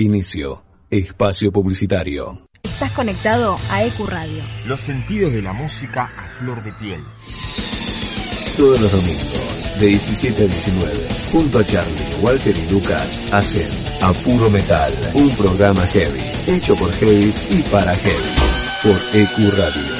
Inicio. Espacio publicitario. Estás conectado a EQ Radio. Los sentidos de la música a flor de piel. Todos los domingos, de 17 a 19, junto a Charlie, Walter y Lucas, hacen A Puro Metal, un programa heavy, hecho por heavy y para heavy, por EQ Radio.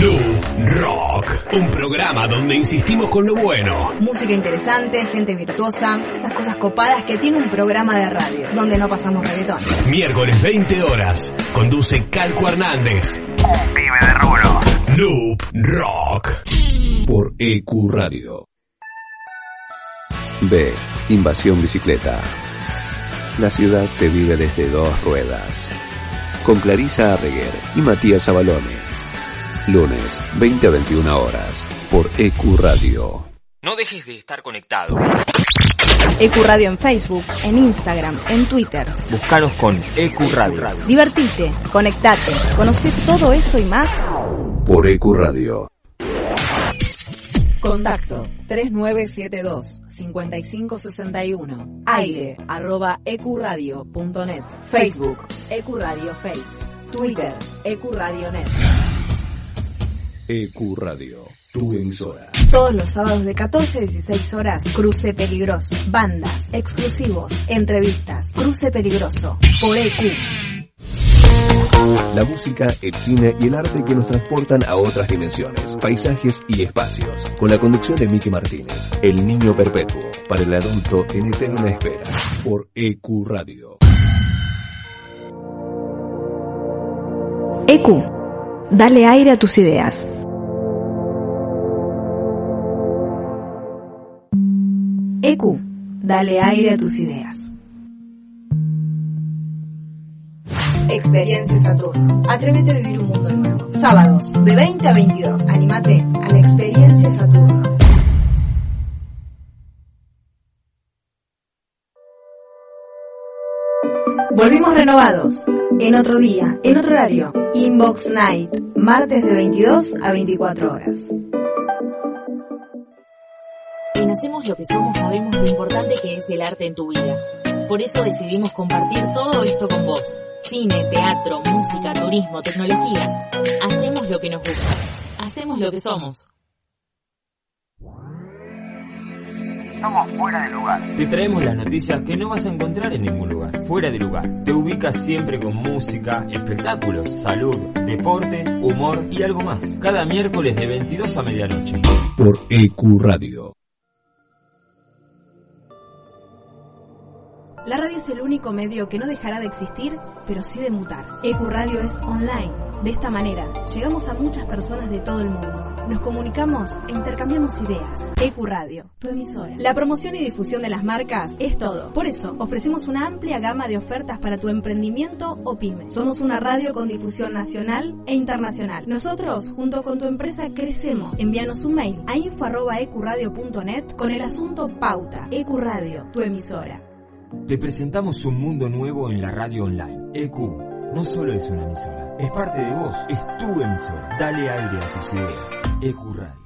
New Rock, un programa donde insistimos con lo bueno. Música interesante, gente virtuosa, esas cosas copadas que tiene un programa de radio, donde no pasamos reggaetón. Miércoles 20 horas, conduce Calco Hernández. Un pibe de rubro. New Rock. Por EQ Radio. B. Invasión Bicicleta. La ciudad se vive desde dos ruedas. Con Clarisa Arreguer y Matías Abalone. Lunes, 20 a 21 horas, por EQ Radio. No dejes de estar conectado. EQ Radio en Facebook, en Instagram, en Twitter. Búscanos con EQ Radio. Divertite, conectate, conoce todo eso y más. Por EQ Radio. Contacto 3972 5561 aire arroba ecuradio.net Facebook Ecuradio Face Twitter Ecuradio.net EQ Radio, tu emisora. Todos los sábados de 14 a 16 horas, Cruce Peligroso. Bandas, exclusivos, entrevistas. Cruce Peligroso, por EQ. La música, el cine y el arte que nos transportan a otras dimensiones, paisajes y espacios. Con la conducción de Miki Martínez, El Niño Perpetuo, para el adulto en eterna espera, por EQ Radio. EQ. Dale aire a tus ideas. EQ. Dale aire a tus ideas. Experiencia Saturno. Atrévete a vivir un mundo nuevo. Sábados, de 20 a 22. Anímate a la Experiencia Saturno. Volvimos renovados. En otro día, en otro horario. Inbox Night. Martes de 22 a 24 horas. En Hacemos lo que somos sabemos lo importante que es el arte en tu vida. Por eso decidimos compartir todo esto con vos. Cine, teatro, música, turismo, tecnología. Hacemos lo que nos gusta. Hacemos lo que somos. Somos fuera de lugar. Te traemos las noticias que no vas a encontrar en ningún lugar. Fuera de lugar. Te ubicas siempre con música, espectáculos, salud, deportes, humor y algo más. Cada miércoles de 22 a medianoche. Por EQ Radio. La radio es el único medio que no dejará de existir, pero sí de mutar. EQ Radio es online. De esta manera, llegamos a muchas personas de todo el mundo. Nos comunicamos e intercambiamos ideas. EQ Radio, tu emisora. La promoción y difusión de las marcas es todo. Por eso, ofrecemos una amplia gama de ofertas para tu emprendimiento o pyme. Somos una radio con difusión nacional e internacional. Nosotros, junto con tu empresa, crecemos. Envíanos un mail a info.ecuradio.net con el asunto Pauta. EQ Radio, tu emisora. Te presentamos un mundo nuevo en la radio online. EQ no solo es una emisora, es parte de vos, es tu emisora. Dale aire a tus ideas. EQ Radio.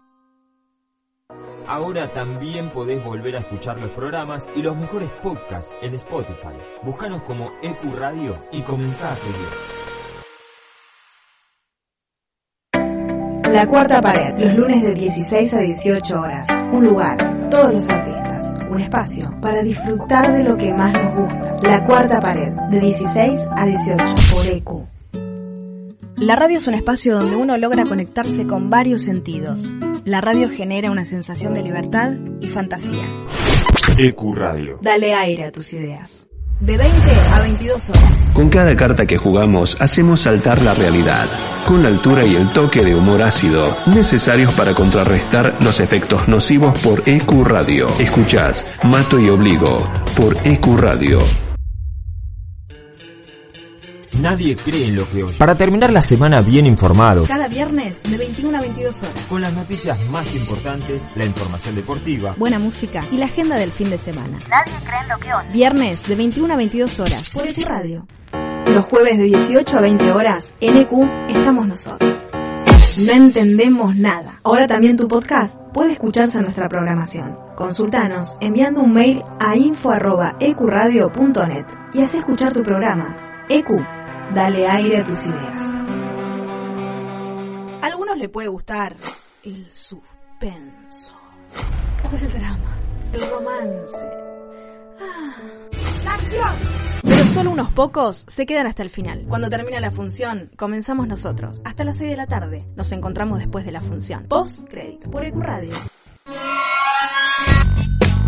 Ahora también podés volver a escuchar los programas y los mejores podcasts en Spotify. Búscanos como EQ Radio y comenzá a seguir. La cuarta pared, los lunes de 16 a 18 horas. Un lugar, todos los artistas. Un espacio para disfrutar de lo que más nos gusta. La cuarta pared, de 16 a 18 por EQ. La radio es un espacio donde uno logra conectarse con varios sentidos. La radio genera una sensación de libertad y fantasía. EQ Radio. Dale aire a tus ideas. De 20 a 22 horas. Con cada carta que jugamos hacemos saltar la realidad, con la altura y el toque de humor ácido necesarios para contrarrestar los efectos nocivos por EQ Radio. Escuchás Mato y Obligo por EQ Radio. Nadie cree en lo que oye. Para terminar la semana bien informado. Cada viernes de 21 a 22 horas. Con las noticias más importantes, la información deportiva. Buena música y la agenda del fin de semana. Nadie cree en lo que oye. Viernes de 21 a 22 horas por EQ Radio. Los jueves de 18 a 20 horas en EQ estamos nosotros. No entendemos nada. Ahora también tu podcast puede escucharse en nuestra programación. Consultanos enviando un mail a info.ecuradio.net y haz escuchar tu programa. EQ, dale aire a tus ideas. A algunos le puede gustar el suspenso, el drama, el romance. Ah. Pero solo unos pocos se quedan hasta el final. Cuando termina la función, comenzamos nosotros. Hasta las 6 de la tarde. Nos encontramos después de la función. Post crédito por EcuRadio.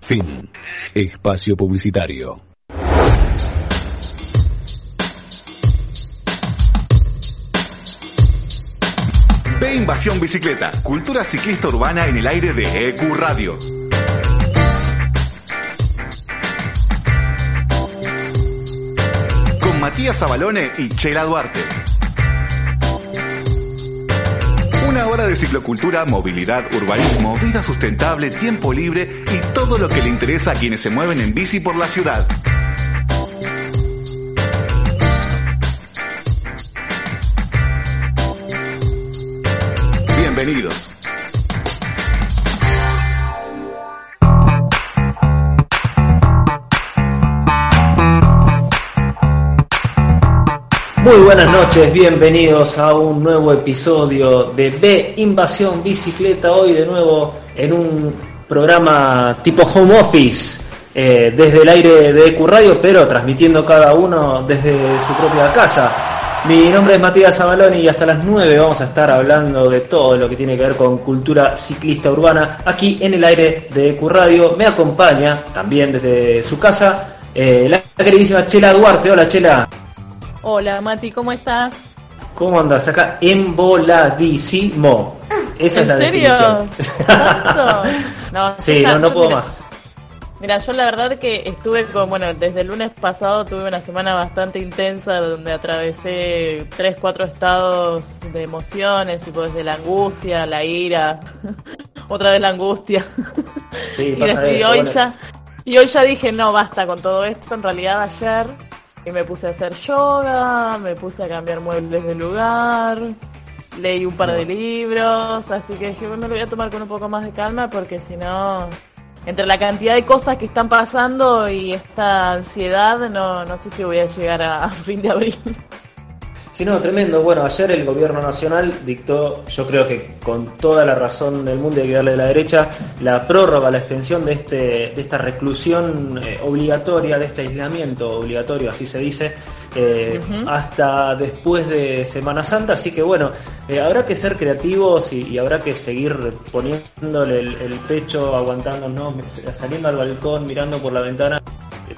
Fin. Espacio publicitario. Ve Invasión Bicicleta, cultura ciclista urbana en el aire de EQ Radio. Con Matías Abalone y Chela Duarte. Una hora de ciclocultura, movilidad, urbanismo, vida sustentable, tiempo libre y todo lo que le interesa a quienes se mueven en bici por la ciudad. Bienvenidos. Muy buenas noches, bienvenidos a un nuevo episodio de B Invasión Bicicleta. Hoy de nuevo en un programa tipo home office eh, desde el aire de EQ Radio, pero transmitiendo cada uno desde su propia casa. Mi nombre es Matías Zabaloni y hasta las 9 vamos a estar hablando de todo lo que tiene que ver con cultura ciclista urbana aquí en el aire de EQ Radio. Me acompaña también desde su casa eh, la queridísima Chela Duarte. Hola Chela. Hola Mati, ¿cómo estás? ¿Cómo andas? Acá emboladísimo. Esa es la ¿En serio? definición. No, sí, no, no puedo mira, más. Mira, yo la verdad que estuve con, bueno, desde el lunes pasado tuve una semana bastante intensa donde atravesé tres, cuatro estados de emociones, tipo desde la angustia, la ira, otra vez la angustia. Sí, y, pasa desde- y eso. hoy bueno. ya, y hoy ya dije, no, basta con todo esto. En realidad ayer y me puse a hacer yoga, me puse a cambiar muebles de lugar, leí un par de libros, así que dije, bueno, lo voy a tomar con un poco más de calma porque si no, entre la cantidad de cosas que están pasando y esta ansiedad, no, no sé si voy a llegar a, a fin de abril. Sí, no, tremendo. Bueno, ayer el gobierno nacional dictó, yo creo que con toda la razón del mundo hay que darle de la derecha, la prórroga, la extensión de, este, de esta reclusión eh, obligatoria, de este aislamiento obligatorio, así se dice, eh, hasta después de Semana Santa. Así que bueno, eh, habrá que ser creativos y, y habrá que seguir poniéndole el, el pecho, aguantándonos, saliendo al balcón, mirando por la ventana.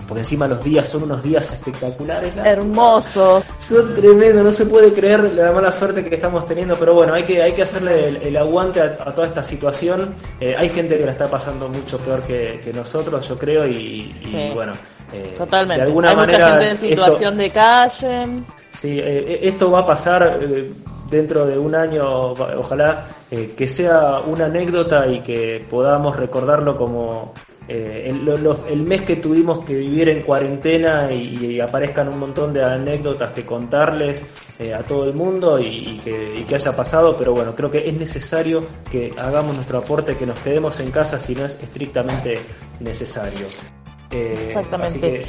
Porque encima los días son unos días espectaculares. la Hermoso. son tremendos, no se puede creer la mala suerte que estamos teniendo, pero bueno, hay que, hay que hacerle el, el aguante a, a toda esta situación. Eh, hay gente que la está pasando mucho peor que, que nosotros, yo creo, y, y Sí. bueno, eh, Totalmente. de alguna Hay manera mucha gente en esto- situación de calle. Sí, eh, esto va a pasar dentro de un año, ojalá eh, que sea una anécdota y que podamos recordarlo como eh, el, mes que tuvimos que vivir en cuarentena y, y aparezcan un montón de anécdotas que contarles eh, a todo el mundo y, y que, y que haya pasado, pero bueno, creo que es necesario que hagamos nuestro aporte, que nos quedemos en casa si no es estrictamente necesario. Eh, Exactamente. así que-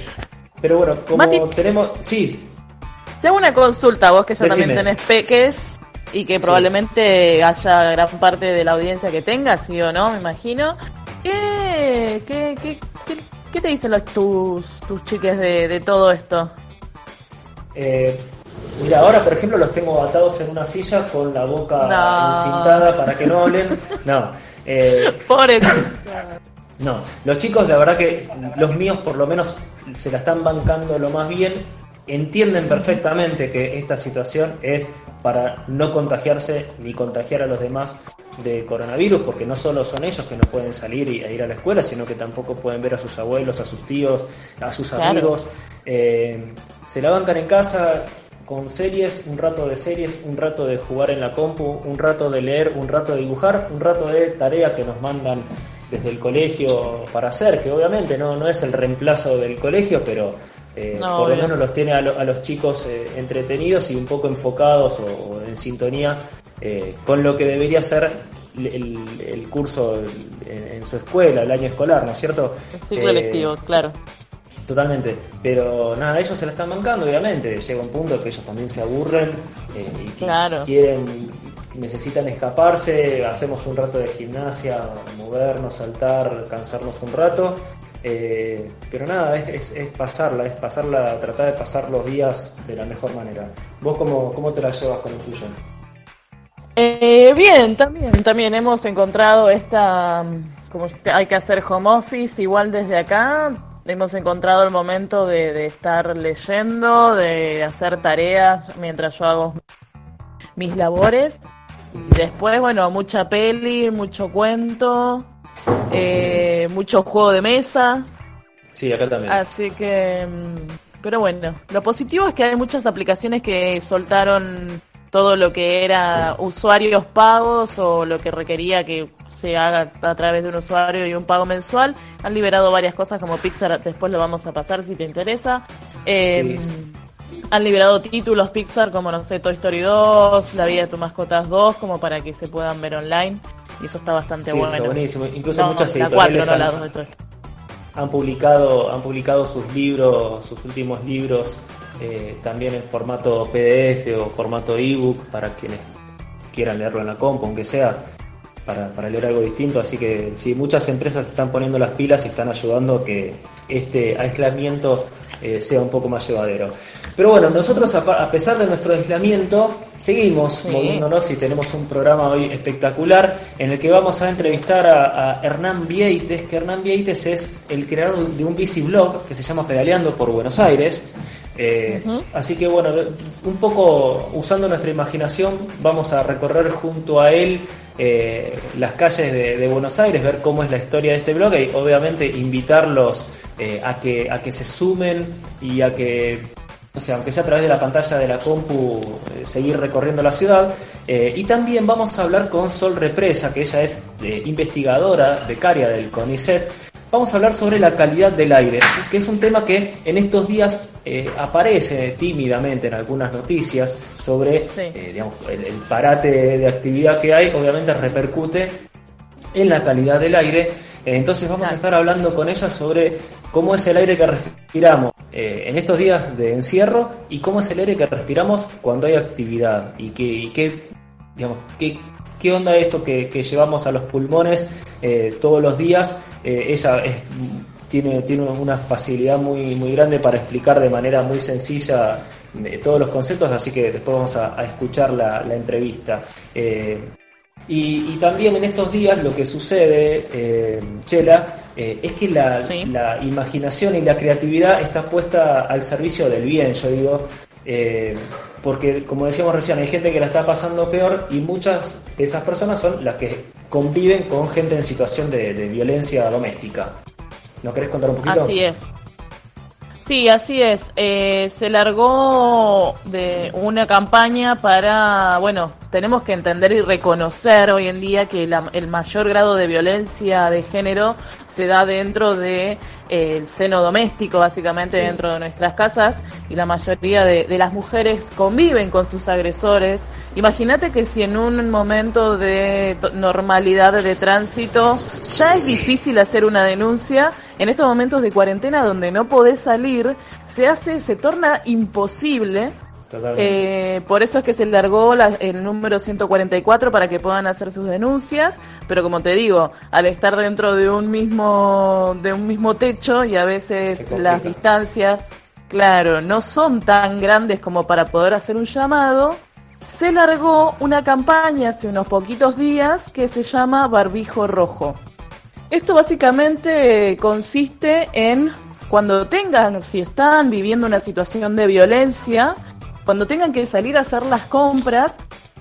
pero bueno, como Mati. tenemos... Sí, Te hago una consulta, vos que ya Decime. también tenés peques y que probablemente haya gran parte de la audiencia que tenga, sí o no, me imagino. ¿Qué, qué, qué, qué, ¿Qué te dicen los, tus, tus chiques de, de todo esto? Eh, mira, ahora por ejemplo los tengo atados en una silla con la boca No. encintada para que no hablen. No. Eh, Pobre. No, los chicos, la verdad que los míos por lo menos se la están bancando lo más bien, entienden perfectamente que esta situación es para no contagiarse ni contagiar a los demás de coronavirus, porque no solo son ellos que no pueden salir y, e ir a la escuela, sino que tampoco pueden ver a sus abuelos, a sus tíos, a sus Claro. amigos. Eh, se la bancan en casa con series, un rato de series, un rato de jugar en la compu, un rato de leer, un rato de dibujar, un rato de tarea que nos mandan desde el colegio para hacer, que obviamente no, no es el reemplazo del colegio, pero eh, No, por lo menos los tiene a, lo- a los chicos eh, entretenidos y un poco enfocados o, o en sintonía eh, con lo que debería ser el, el- el curso en, en su escuela, el año escolar, ¿no es cierto? El ciclo Eh, claro. Totalmente, pero nada, ellos se la están bancando, obviamente. Llega un punto que ellos también se aburren eh, y Claro. quieren, necesitan escaparse. Hacemos un rato de gimnasia, movernos, saltar, cansarnos un rato. Eh, pero nada, es, es- es pasarla, es pasarla, tratar de pasar los días de la mejor manera. ¿Vos cómo, cómo te la llevas con el tuyo? Eh, bien, también, también hemos encontrado esta, como hay que hacer home office, igual desde acá, hemos encontrado el momento de, de estar leyendo, de hacer tareas mientras yo hago mis labores. Después, bueno, mucha peli, mucho cuento, eh, mucho juego de mesa. Sí, acá también. Así que, mm, pero bueno, lo positivo es que hay muchas aplicaciones que soltaron todo lo que era usuarios pagos o lo que requería que se haga a través de un usuario y un pago mensual. Han liberado varias cosas como Pixar, después lo vamos a pasar si te interesa. Eh, Han liberado títulos Pixar como, no sé, Toy Story 2, La vida de tu mascotas 2, como para que se puedan ver online. Y eso está bastante Sí, está bueno. buenísimo. Incluso No, muchas la 4, editoriales no la han- 2 de Toy han publicado han publicado sus libros sus últimos libros eh, también en formato PDF o formato ebook para quienes quieran leerlo en la compu aunque sea para, para leer algo distinto así que sí muchas empresas están poniendo las pilas y están ayudando a que este aislamiento eh, sea un poco más llevadero pero bueno nosotros a, a pesar de nuestro aislamiento seguimos Sí. moviéndonos y tenemos un programa hoy espectacular en el que vamos a entrevistar a, a Hernán Vieites, que Hernán Vieites es el creador de un bici blog que se llama Pedaleando por Buenos Aires. Eh, Así que bueno, un poco usando nuestra imaginación vamos a recorrer junto a él eh, las calles de, de Buenos Aires, ver cómo es la historia de este blog y obviamente invitarlos eh, a, que, a que se sumen y a que o sea, aunque sea a través de la pantalla de la compu, eh, seguir recorriendo la ciudad. Eh, y también vamos a hablar con Sol Represa, que ella es investigadora becaria del CONICET. Vamos a hablar sobre la calidad del aire, que es un tema que en estos días aparece tímidamente en algunas noticias sobre digamos, el, el parate de actividad que hay, obviamente repercute en la calidad del aire. Entonces vamos a estar hablando con ella sobre cómo es el aire que respiramos eh, en estos días de encierro y cómo es el aire que respiramos cuando hay actividad y qué, y qué, digamos, qué, qué onda esto que, que llevamos a los pulmones eh, todos los días. Eh, ella es- tiene, tiene una facilidad muy, muy grande para explicar de manera muy sencilla eh, todos los conceptos, así que después vamos a, escuchar la, entrevista. Eh, y, también en estos días lo que sucede, eh, Chela, eh, es que la, la imaginación y la creatividad está puesta al servicio del bien, yo digo, eh, porque como decíamos recién, hay gente que la está pasando peor y muchas de esas personas son las que conviven con gente en situación de, de violencia doméstica. ¿No querés contar un poquito? Así es. Sí, así es. Eh, se largó de una campaña para, bueno, tenemos que entender y reconocer hoy en día que la- el mayor grado de violencia de género se da dentro de el seno doméstico, básicamente Sí. dentro de nuestras casas, y la mayoría de, de las mujeres conviven con sus agresores. Imagínate que si en un momento de normalidad de tránsito ya es difícil hacer una denuncia, en estos momentos de cuarentena donde no podés salir, se hace, se torna imposible Eh, por eso es que se largó la, el número 144 para que puedan hacer sus denuncias, pero como te digo, al estar dentro de un mismo de un mismo techo y a veces las distancias, claro, no son tan grandes como para poder hacer un llamado, se largó una campaña hace unos poquitos días que se llama Barbijo Rojo. Esto básicamente consiste en cuando tengan, si están viviendo una situación de violencia, cuando tengan que salir a hacer las compras,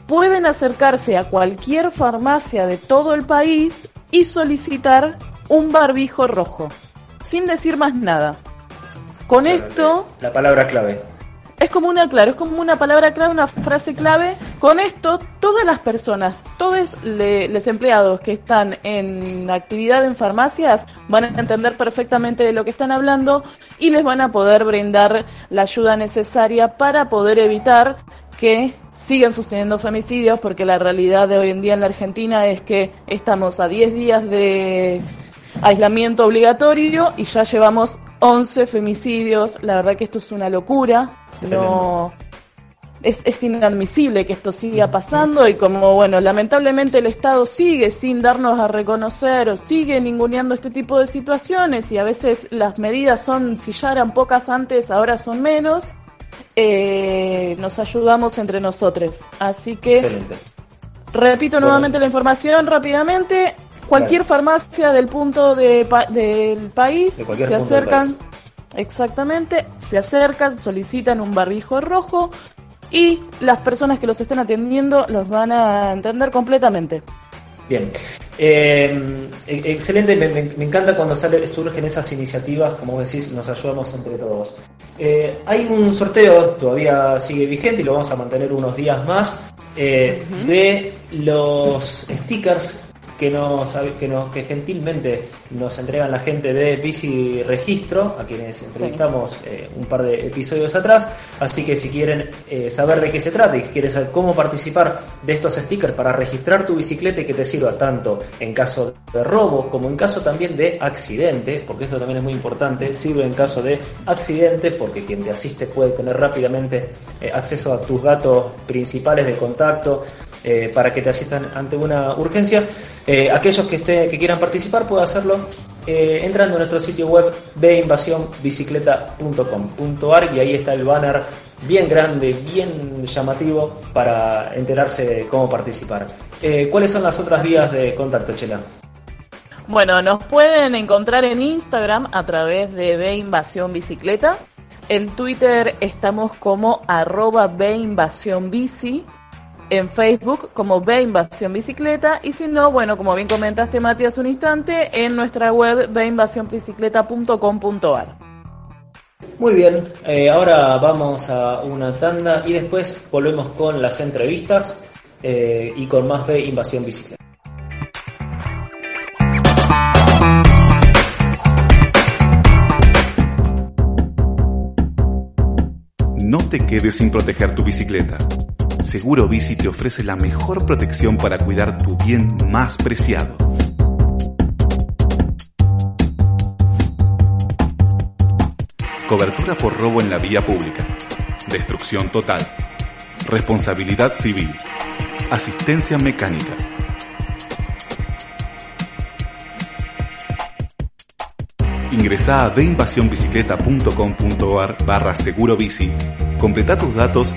pueden acercarse a cualquier farmacia de todo el país y solicitar un barbijo rojo, sin decir más nada. Con esto... La palabra clave es como una, claro, es como una palabra clave, una frase clave. Con esto, todas las personas, todos los empleados que están en actividad en farmacias van a entender perfectamente de lo que están hablando y les van a poder brindar la ayuda necesaria para poder evitar que sigan sucediendo femicidios, porque la realidad de hoy en día en la Argentina es que estamos a 10 días de aislamiento obligatorio y ya llevamos 11 femicidios. La verdad que esto es una locura. No es, es, inadmisible que esto siga pasando y como, bueno, lamentablemente el Estado sigue sin darnos a reconocer o sigue ninguneando este tipo de situaciones y a veces las medidas son, si ya eran pocas antes, ahora son menos, eh, nos ayudamos entre nosotros. Así que, repito nuevamente la información rápidamente, cualquier farmacia del punto de del país se acercan. Exactamente, se acercan, solicitan un barbijo rojo y las personas que los estén atendiendo los van a entender completamente. Bien, eh, excelente, me, encanta cuando sale, surgen esas iniciativas, como decís, nos ayudamos entre todos. Eh, hay un sorteo, todavía sigue vigente y lo vamos a mantener unos días más, eh, de los stickers que nos, que nos que gentilmente nos entregan la gente de Bici Registro, a quienes entrevistamos eh, un par de episodios atrás. Así que si quieren eh, saber de qué se trata y si quieres saber cómo participar de estos stickers para registrar tu bicicleta y que te sirva tanto en caso de robo como en caso también de accidente, porque eso también es muy importante, sirve en caso de accidente porque quien te asiste puede tener rápidamente eh, acceso a tus datos principales de contacto para que te asistan ante una urgencia. Eh, aquellos que, que quieran participar pueden hacerlo eh, entrando a nuestro sitio web beinvasionbicicleta.com.ar y ahí está el banner bien grande, bien llamativo para enterarse de cómo participar. Eh, ¿Cuáles son las otras vías de contacto, Chela? Bueno, nos pueden encontrar en Instagram a través de Beinvasión Bicicleta. En Twitter estamos como arroba Bici en Facebook como Ve Invasión Bicicleta y si no, bueno, como bien comentaste Matías un instante, en nuestra web veinvasionbicicleta.com.ar. Muy bien, eh, ahora vamos a una tanda y después volvemos con las entrevistas eh, y con más Ve Invasión Bicicleta. No te quedes sin proteger tu bicicleta. Seguro Bici te ofrece la mejor protección para cuidar tu bien más preciado. Cobertura por robo en la vía pública. Destrucción total. Responsabilidad civil. Asistencia mecánica. Ingresa a deinvasionbicicleta.com.ar barra seguro bici, completa tus datos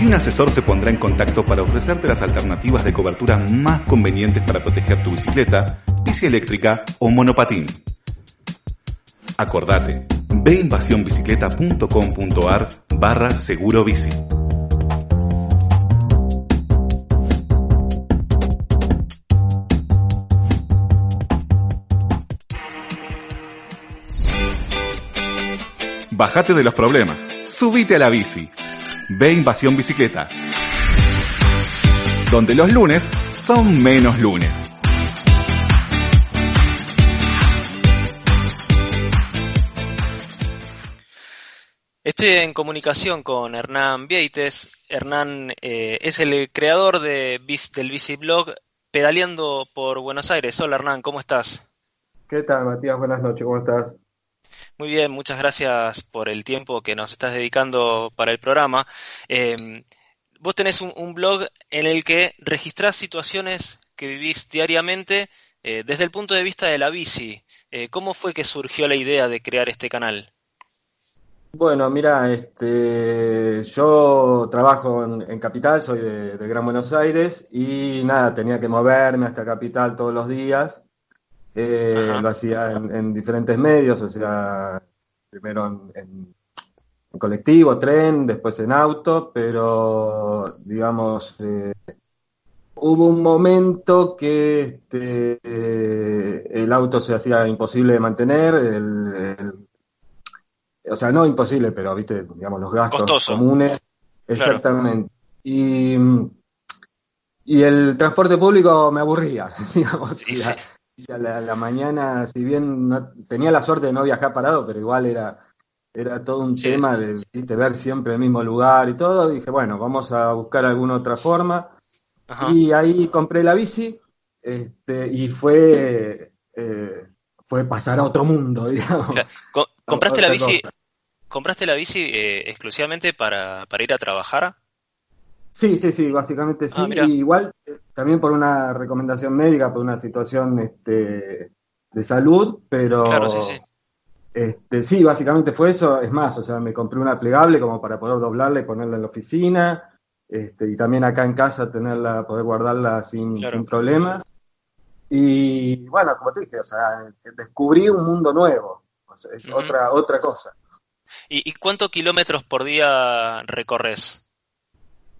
y un asesor se pondrá en contacto para ofrecerte las alternativas de cobertura más convenientes para proteger tu bicicleta, bici eléctrica o monopatín. Acordate, ve invasiónbicicleta.com.ar barra seguro bici. Bájate de los problemas, subite a la bici Ve Invasión Bicicleta. Donde los lunes son menos lunes. Estoy en comunicación con Hernán Vieites. Hernán eh, es el creador de, del Biciblog Pedaleando por Buenos Aires. Hola Hernán, ¿cómo estás? ¿Qué tal Matías? Buenas noches, ¿cómo estás? Muy bien, muchas gracias por el tiempo que nos estás dedicando para el programa. Eh, vos tenés un, blog en el que registrás situaciones que vivís diariamente eh, desde el punto de vista de la bici. Eh, ¿Cómo fue que surgió la idea de crear este canal? Bueno, mira, este, yo trabajo en, en Capital, soy de, Gran Buenos Aires y nada, tenía que moverme hasta Capital todos los días. Eh, lo hacía en, en, diferentes medios, o sea, primero en, en, colectivo, tren, después en auto, pero digamos, eh, hubo un momento que este, eh, el auto se hacía imposible de mantener, el, el o sea, no imposible, pero viste, digamos, los gastos Costoso. comunes. Exactamente. Claro. Y, y el transporte público me aburría, digamos. Sí. La, la, mañana, si bien no, tenía la suerte de no viajar parado, pero igual era, era todo un sí. tema de ver siempre el mismo lugar y todo. Dije, bueno, vamos a buscar alguna otra forma. Ajá. Y ahí compré la bici este, y fue, eh, fue pasar a otro mundo, digamos. ¿Compraste la bici, ¿compraste la bici eh, exclusivamente para, para, ir a trabajar? Sí, sí, sí, básicamente sí. Ah, y igual eh, también por una recomendación médica, por una situación este, de salud, pero claro, sí, sí. Este, sí, básicamente fue eso. Es más, o sea, me compré una plegable como para poder doblarla y ponerla en la oficina. Este, y también acá en casa tenerla, poder guardarla sin, claro. sin problemas. Y bueno, como te dije, o sea, descubrí un mundo nuevo es uh -huh. otra, otra cosa. ¿Y, ¿Y, cuántos kilómetros por día recorres?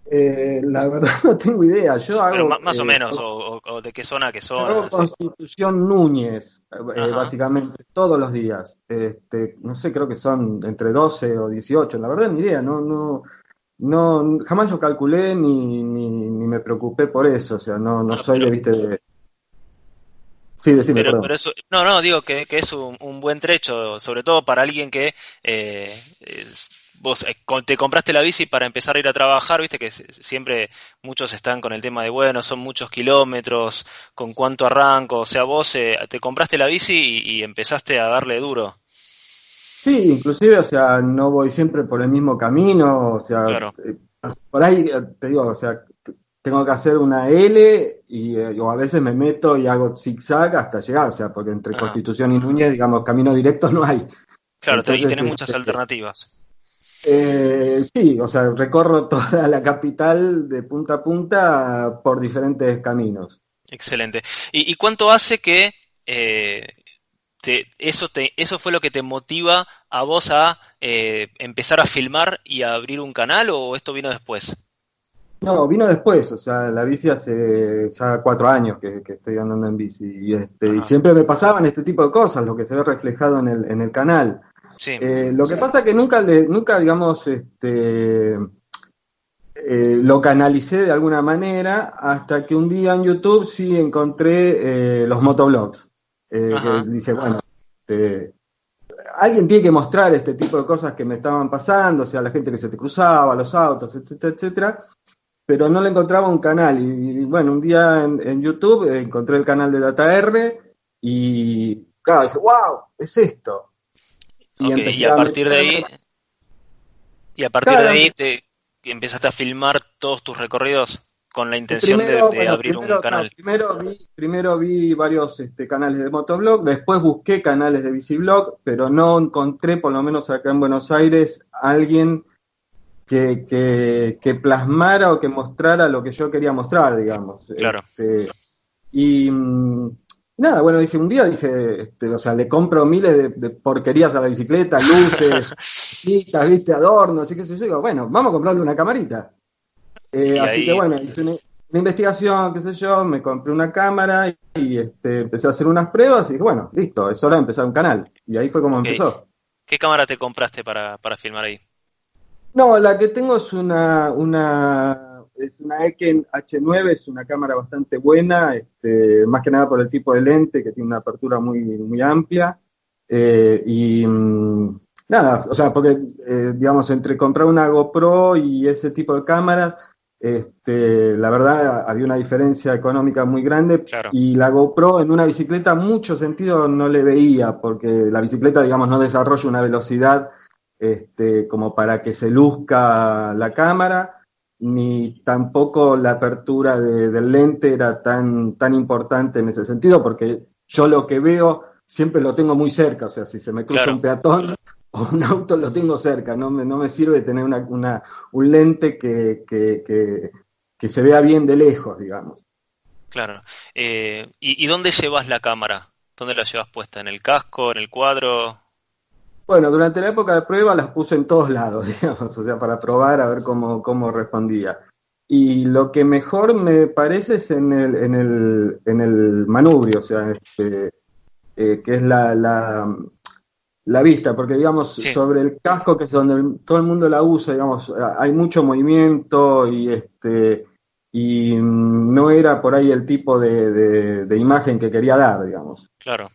Eh, la verdad no tengo idea. Yo hago. Pero más eh, o menos, o, o, de qué zona a qué zona. Hago Constitución Núñez, eh, básicamente, todos los días. Este, no sé, creo que son entre 12 o 18. La verdad, ni idea. No, no, no, jamás yo calculé ni, ni, ni me preocupé por eso. O sea, no, no soy, pero, viste, de, Sí, decime, pero, pero, eso, no, no, digo que, que es un, un, buen trecho, sobre todo para alguien que eh, es, vos eh, te compraste la bici para empezar a ir a trabajar, viste que siempre muchos están con el tema de, bueno, son muchos kilómetros, con cuánto arranco, o sea, vos eh, te compraste la bici y, y, empezaste a darle duro. Sí, inclusive, o sea, no voy siempre por el mismo camino, o sea, claro. Eh, por ahí te digo, o sea, tengo que hacer una L y eh, o a veces me meto y hago zigzag hasta llegar, o sea, porque entre Ajá. Constitución y Núñez, digamos, camino directo no hay. Claro, Entonces, y tenés muchas este, alternativas. Eh, sí, o sea, recorro toda la capital de punta a punta por diferentes caminos. Excelente. ¿Y, y cuánto hace que eh, te, eso, te, eso fue lo que te motiva a vos a eh, empezar a filmar y a abrir un canal o esto vino después? No, vino después, o sea, la bici hace ya cuatro años que, que estoy andando en bici y, este, y siempre me pasaban este tipo de cosas, lo que se ve reflejado en el, en el canal. Sí, eh, lo sí. que pasa es que nunca, le, nunca digamos, este, eh, lo canalicé de alguna manera hasta que un día en YouTube sí encontré eh, los motoblogs. Eh, dije, bueno, este, alguien tiene que mostrar este tipo de cosas que me estaban pasando, o sea, la gente que se te cruzaba, los autos, etcétera, etcétera pero no le encontraba un canal. Y, y bueno, un día en, en, YouTube encontré el canal de DataR y claro, dije, wow, es esto. Y, okay, y a, partir de ahí, y a partir claro, de ahí te empezaste a filmar todos tus recorridos con la intención primero, de, de bueno, abrir primero, un canal. No, primero, vi, primero vi varios este, canales de motoblog, después busqué canales de biciblog, pero no encontré, por lo menos acá en Buenos Aires, alguien que, que, que, plasmara o que mostrara lo que yo quería mostrar, digamos. Claro. Este, y nada, bueno, dije, un día dije, este, o sea, le compro miles de, de porquerías a la bicicleta, luces, citas, viste, adornos, y qué sé yo. Digo, bueno, vamos a comprarle una camarita. Eh, así ahí... que bueno, hice una, una, investigación, qué sé yo, me compré una cámara y, y este, empecé a hacer unas pruebas y dije, bueno, listo, es hora de empezar un canal. Y ahí fue como okay. empezó. ¿Qué cámara te compraste para, para filmar ahí? No, la que tengo es una, una, es una Eken H9, es una cámara bastante buena, este, más que nada por el tipo de lente, que tiene una apertura muy, muy amplia. Eh, y mmm, nada, o sea, porque, eh, digamos, entre comprar una GoPro y ese tipo de cámaras, este, la verdad había una diferencia económica muy grande y la GoPro en una bicicleta mucho sentido no le veía porque la bicicleta digamos no desarrolla una velocidad este, como para que se luzca la cámara ni tampoco la apertura del lente era tan, tan importante en ese sentido porque yo lo que veo siempre lo tengo muy cerca, o sea, si se me cruza un peatón o un auto lo tengo cerca, no me, no me sirve tener una, una un lente que, que, que, se vea bien de lejos, digamos. Claro. Eh, ¿y, ¿Y dónde llevas la cámara? ¿Dónde la llevas puesta? ¿En el casco? ¿En el cuadro? Bueno, durante la época de prueba las puse en todos lados, digamos, o sea, para probar a ver cómo, cómo respondía. Y lo que mejor me parece es en el, en el, en el manubrio, o sea, este, eh, que es la, la vista, porque digamos, sobre el casco, que es donde todo el mundo la usa, digamos, hay mucho movimiento y este y no era por ahí el tipo de, de, imagen que quería dar, digamos. Claro.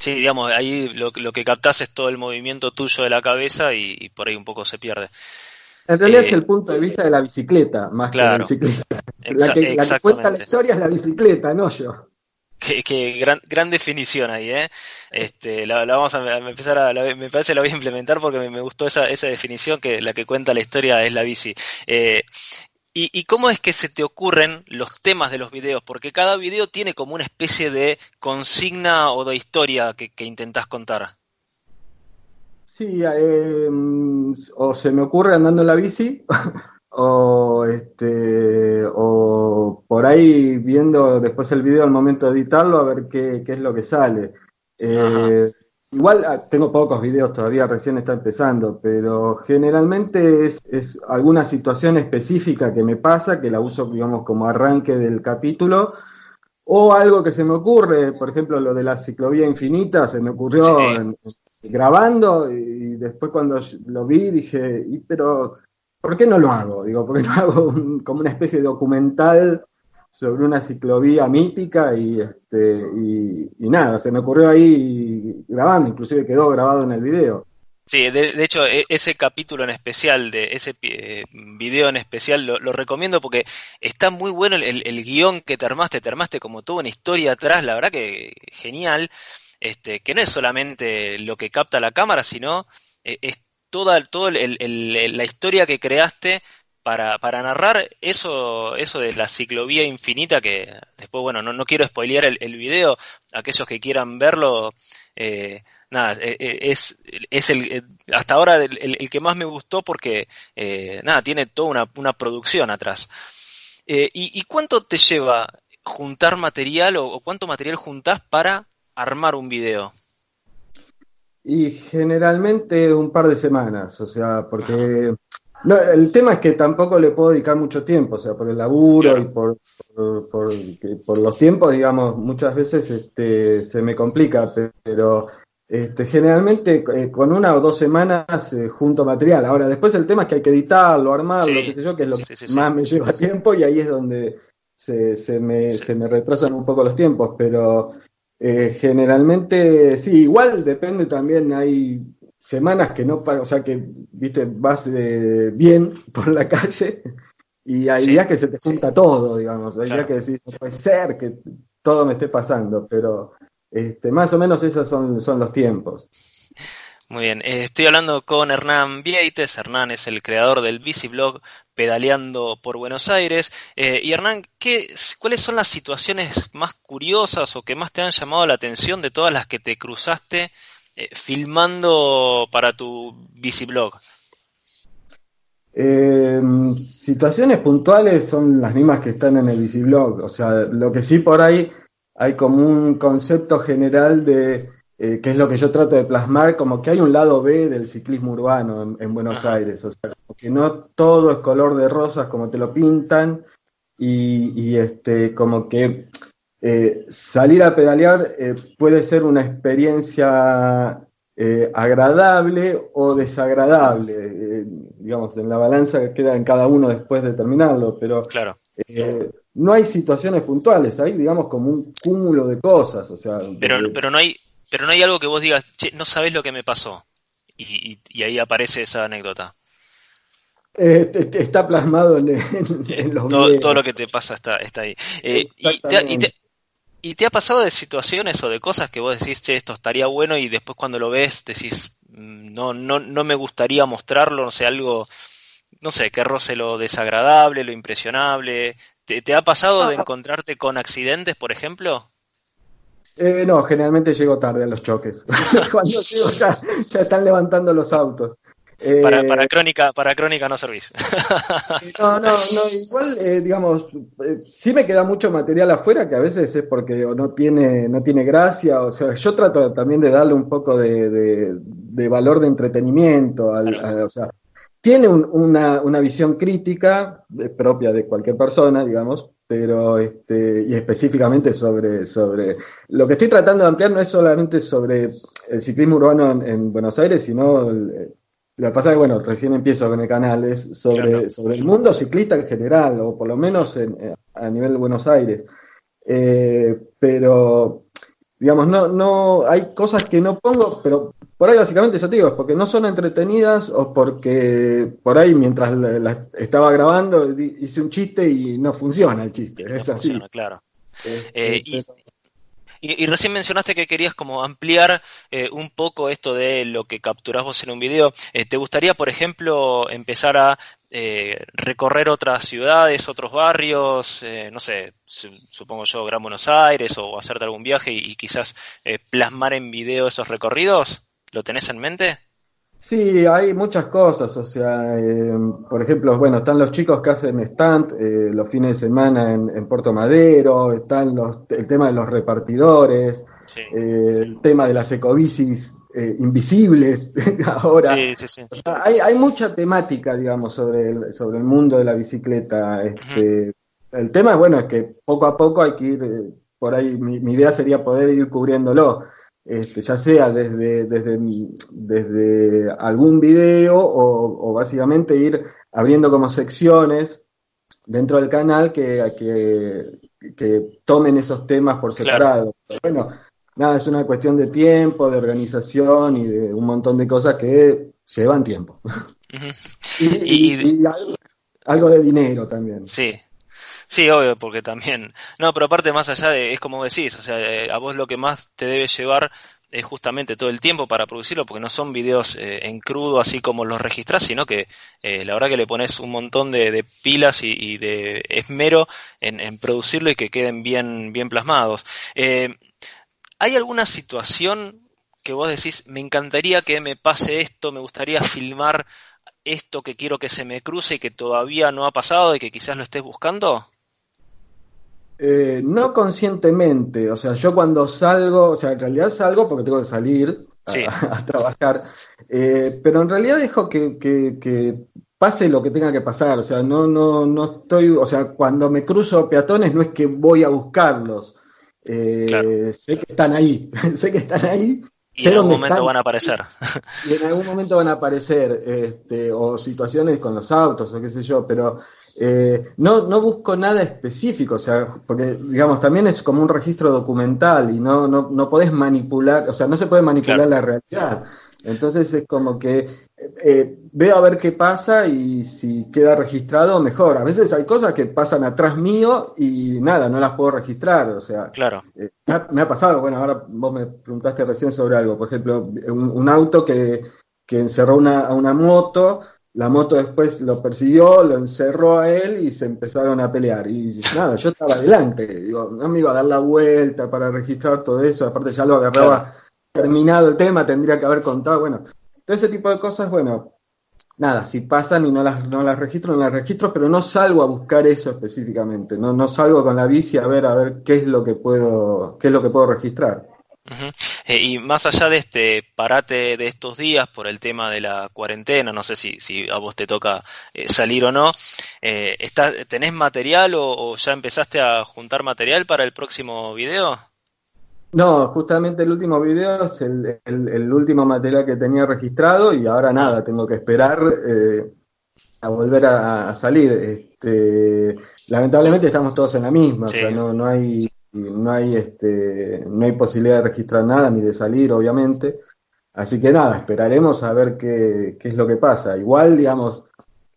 Sí, digamos, ahí lo, lo, que captás es todo el movimiento tuyo de la cabeza y, por ahí un poco se pierde. En realidad es eh, el punto de vista de la bicicleta, más que la bicicleta. la, que, la que cuenta la historia es la bicicleta, no yo. Qué, gran, gran definición ahí, ¿eh? Este, la, vamos a empezar a, me parece que la voy a implementar porque me, gustó esa, esa definición que la que cuenta la historia es la bici. Eh, y, y, cómo es que se te ocurren los temas de los videos? Porque cada video tiene como una especie de consigna o de historia que, que intentás contar. Sí, eh, o se me ocurre andando en la bici, o este o por ahí viendo después el video al momento de editarlo a ver qué, qué es lo que sale. Eh, igual ah, tengo pocos videos todavía, recién está empezando, pero generalmente es, es, alguna situación específica que me pasa, que la uso, digamos, como arranque del capítulo, o algo que se me ocurre, por ejemplo, lo de la ciclovía infinita, se me ocurrió grabando y después cuando lo vi dije, y, pero ¿por qué no lo hago? Digo, ¿por qué no hago como una especie de documental sobre una ciclovía mítica y este y, nada, se me ocurrió ahí grabando, inclusive quedó grabado en el video. Sí, de, hecho, e, ese capítulo en especial, de ese eh, video en especial, lo, recomiendo porque está muy bueno el, el, guion que te armaste, te armaste como toda una historia atrás, la verdad que genial, este, que no es solamente lo que capta la cámara, sino eh, es toda, toda la historia que creaste para, para, narrar eso, eso de la ciclovía infinita, que después, bueno, no, no quiero spoilear el, el, video, aquellos que quieran verlo, eh, nada, eh, eh, es, es el, hasta ahora el, que más me gustó porque, nada, tiene toda una, una producción atrás. ¿y, ¿y, cuánto te lleva juntar material o, o cuánto material juntás para armar un video? Y generalmente un par de semanas, o sea, porque no, el tema es que tampoco le puedo dedicar mucho tiempo, o sea, por el laburo y por, por, los tiempos, digamos, muchas veces este, se me complica, pero este, generalmente eh, con una o dos semanas eh, junto material. Ahora, después el tema es que hay que editarlo, armarlo, qué sé yo, que es lo que más me lleva tiempo y ahí es donde se, se, me, se me retrasan un poco los tiempos, pero eh, generalmente, sí, igual depende también, hay semanas que no, o sea que, viste, vas eh, bien por la calle y hay días que se te junta todo, digamos, hay días que decís, no puede ser que todo me esté pasando, pero este, más o menos esos son, son los tiempos. Muy bien, eh, estoy hablando con Hernán Vieites. Hernán es el creador del Biciblog Pedaleando por Buenos Aires. Eh, y Hernán, ¿qué, ¿cuáles son las situaciones más curiosas o que más te han llamado la atención de todas las que te cruzaste eh, filmando para tu Biciblog? situaciones puntuales son las mismas que están en el Biciblog. O sea, lo que sí por ahí hay como un concepto general de eh, que es lo que yo trato de plasmar, como que hay un lado B del ciclismo urbano en, Buenos Aires, o sea, que no todo es color de rosas como te lo pintan, y, este, como que eh, salir a pedalear eh, puede ser una experiencia agradable o desagradable, digamos, en la balanza que queda en cada uno después de terminarlo, pero claro. no hay situaciones puntuales, hay, digamos, como un cúmulo de cosas, o sea... Pero, pero no hay pero no hay algo que vos digas, che, no sabés lo que me pasó. Y, ahí aparece esa anécdota. Eh, está plasmado en, en, los todo, todo, lo que te pasa está, está ahí. Eh, y, te, y, te, ha pasado de situaciones o de cosas que vos decís, che, esto estaría bueno y después cuando lo ves decís, mm, no, no, no me gustaría mostrarlo, no sé, algo, no sé, que roce lo desagradable, lo impresionable. ¿Te, te ha pasado de ah. encontrarte con accidentes, por ejemplo? Eh, no, generalmente llego tarde a los choques. Cuando llego ya, están levantando los autos. Para, para, eh, crónica, para crónica no servís. no, no, no, igual, eh, digamos, sí me queda mucho material afuera que a veces es porque no tiene, no tiene gracia. O sea, yo trato también de darle un poco de, valor de entretenimiento. Al, o sea, tiene una, una, visión crítica propia de cualquier persona, digamos, pero este, y específicamente sobre, sobre lo que estoy tratando de ampliar no es solamente sobre el ciclismo urbano en, Buenos Aires, sino lo que pasa es que bueno, recién empiezo con el canal, es sobre, sobre el mundo ciclista en general, o por lo menos a nivel de Buenos Aires. Eh, pero digamos, no, no, hay cosas que no pongo, pero por ahí básicamente yo te digo, es porque no son entretenidas o porque por ahí mientras la, estaba grabando hice un chiste y no funciona el chiste. es así. Funciona, claro. Eh, y, recién mencionaste que querías como ampliar eh, un poco esto de lo que capturás vos en un video. Eh, ¿Te gustaría, por ejemplo, empezar a recorrer otras ciudades, otros barrios, no sé, supongo yo, Gran Buenos Aires o hacerte algún viaje y quizás plasmar en video esos recorridos? ¿Lo tenés en mente? Sí, hay muchas cosas, o sea, eh, por ejemplo, bueno, están los chicos que hacen stand eh, los fines de semana en, Puerto Madero, están los, el tema de los repartidores, eh, el tema de las ecobicis invisibles ahora. Sí, hay, hay, mucha temática, digamos, sobre el, sobre el mundo de la bicicleta. Este, El tema, bueno, es que poco a poco hay que ir, por ahí mi idea sería poder ir cubriéndolo este, ya sea desde, desde, desde algún video o, básicamente ir abriendo como secciones dentro del canal que, que, tomen esos temas por separado. Bueno, nada, es una cuestión de tiempo, de organización y de un montón de cosas que llevan tiempo. y, algo, de dinero también. Sí, Sí, obvio, porque también. No, pero aparte, más allá de. Es como decís, o sea, eh, a vos lo que más te debe llevar es justamente todo el tiempo para producirlo, porque no son videos eh, en crudo así como los registras, sino que eh, la verdad que le pones un montón de, pilas y, de esmero en, producirlo y que queden bien, bien plasmados. ¿Hay alguna situación que vos decís, me encantaría que me pase esto, me gustaría filmar esto que quiero que se me cruce y que todavía no ha pasado y que quizás lo estés buscando? Eh, no conscientemente, o sea, yo cuando salgo, o sea, en realidad salgo porque tengo que salir a, trabajar, eh, pero en realidad dejo que, pase lo que tenga que pasar, o sea, no, no, no estoy, o sea, cuando me cruzo peatones no es que voy a buscarlos, eh, sé que están ahí, sé que están ahí. Y en algún momento van a aparecer. Y en algún momento van a aparecer, este, o situaciones con los autos, o qué sé yo, pero eh, no, no busco nada específico, o sea, porque, digamos, también es como un registro documental y no, no, no podés manipular, o sea, no se puede manipular la realidad. Entonces es como que eh, veo a ver qué pasa y si queda registrado, mejor. A veces hay cosas que pasan atrás mío y nada, no las puedo registrar. O sea, claro. Eh, me, ha, pasado, bueno, ahora vos me preguntaste recién sobre algo, por ejemplo, un, auto que, que encerró una, a una moto la moto después lo persiguió, lo encerró a él y se empezaron a pelear. Y nada, yo estaba adelante, digo, no me iba a dar la vuelta para registrar todo eso, aparte ya lo agarraba terminado el tema, tendría que haber contado, bueno, todo ese tipo de cosas, bueno, nada, si pasan y no las, no las registro, no las registro, pero no salgo a buscar eso específicamente, no, no salgo con la bici a ver a ver qué es lo que puedo, qué es lo que puedo registrar. Eh, y más allá de este parate de estos días por el tema de la cuarentena, no sé si, si a vos te toca eh, salir o no, eh, ¿tenés material o, ya empezaste a juntar material para el próximo video? No, justamente el último video es el, último material que tenía registrado y ahora nada, tengo que esperar a volver a, salir. Este, lamentablemente estamos todos en la misma, o sea, no, no hay no hay, este, no hay posibilidad de registrar nada ni de salir, obviamente. Así que nada, esperaremos a ver qué, qué es lo que pasa. Igual, digamos,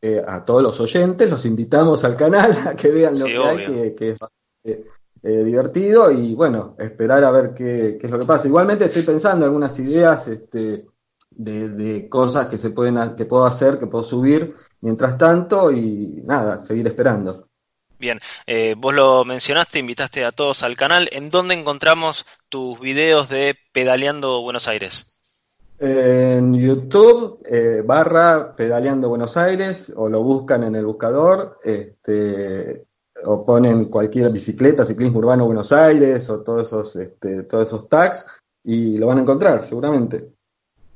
eh, a todos los oyentes, los invitamos al canal a que vean lo que hay, que, es bastante, eh, divertido y bueno, esperar a ver qué, qué, es lo que pasa. Igualmente estoy pensando algunas ideas este, de, de, cosas que se pueden que puedo hacer, que puedo subir mientras tanto y nada, seguir esperando. Bien, eh, vos lo mencionaste, invitaste a todos al canal. ¿En dónde encontramos tus videos de Pedaleando Buenos Aires? En YouTube, eh, barra Pedaleando Buenos Aires, o lo buscan en el buscador, este, o ponen cualquier bicicleta, ciclismo urbano Buenos Aires, o todos esos, este, todos esos tags, y lo van a encontrar, seguramente.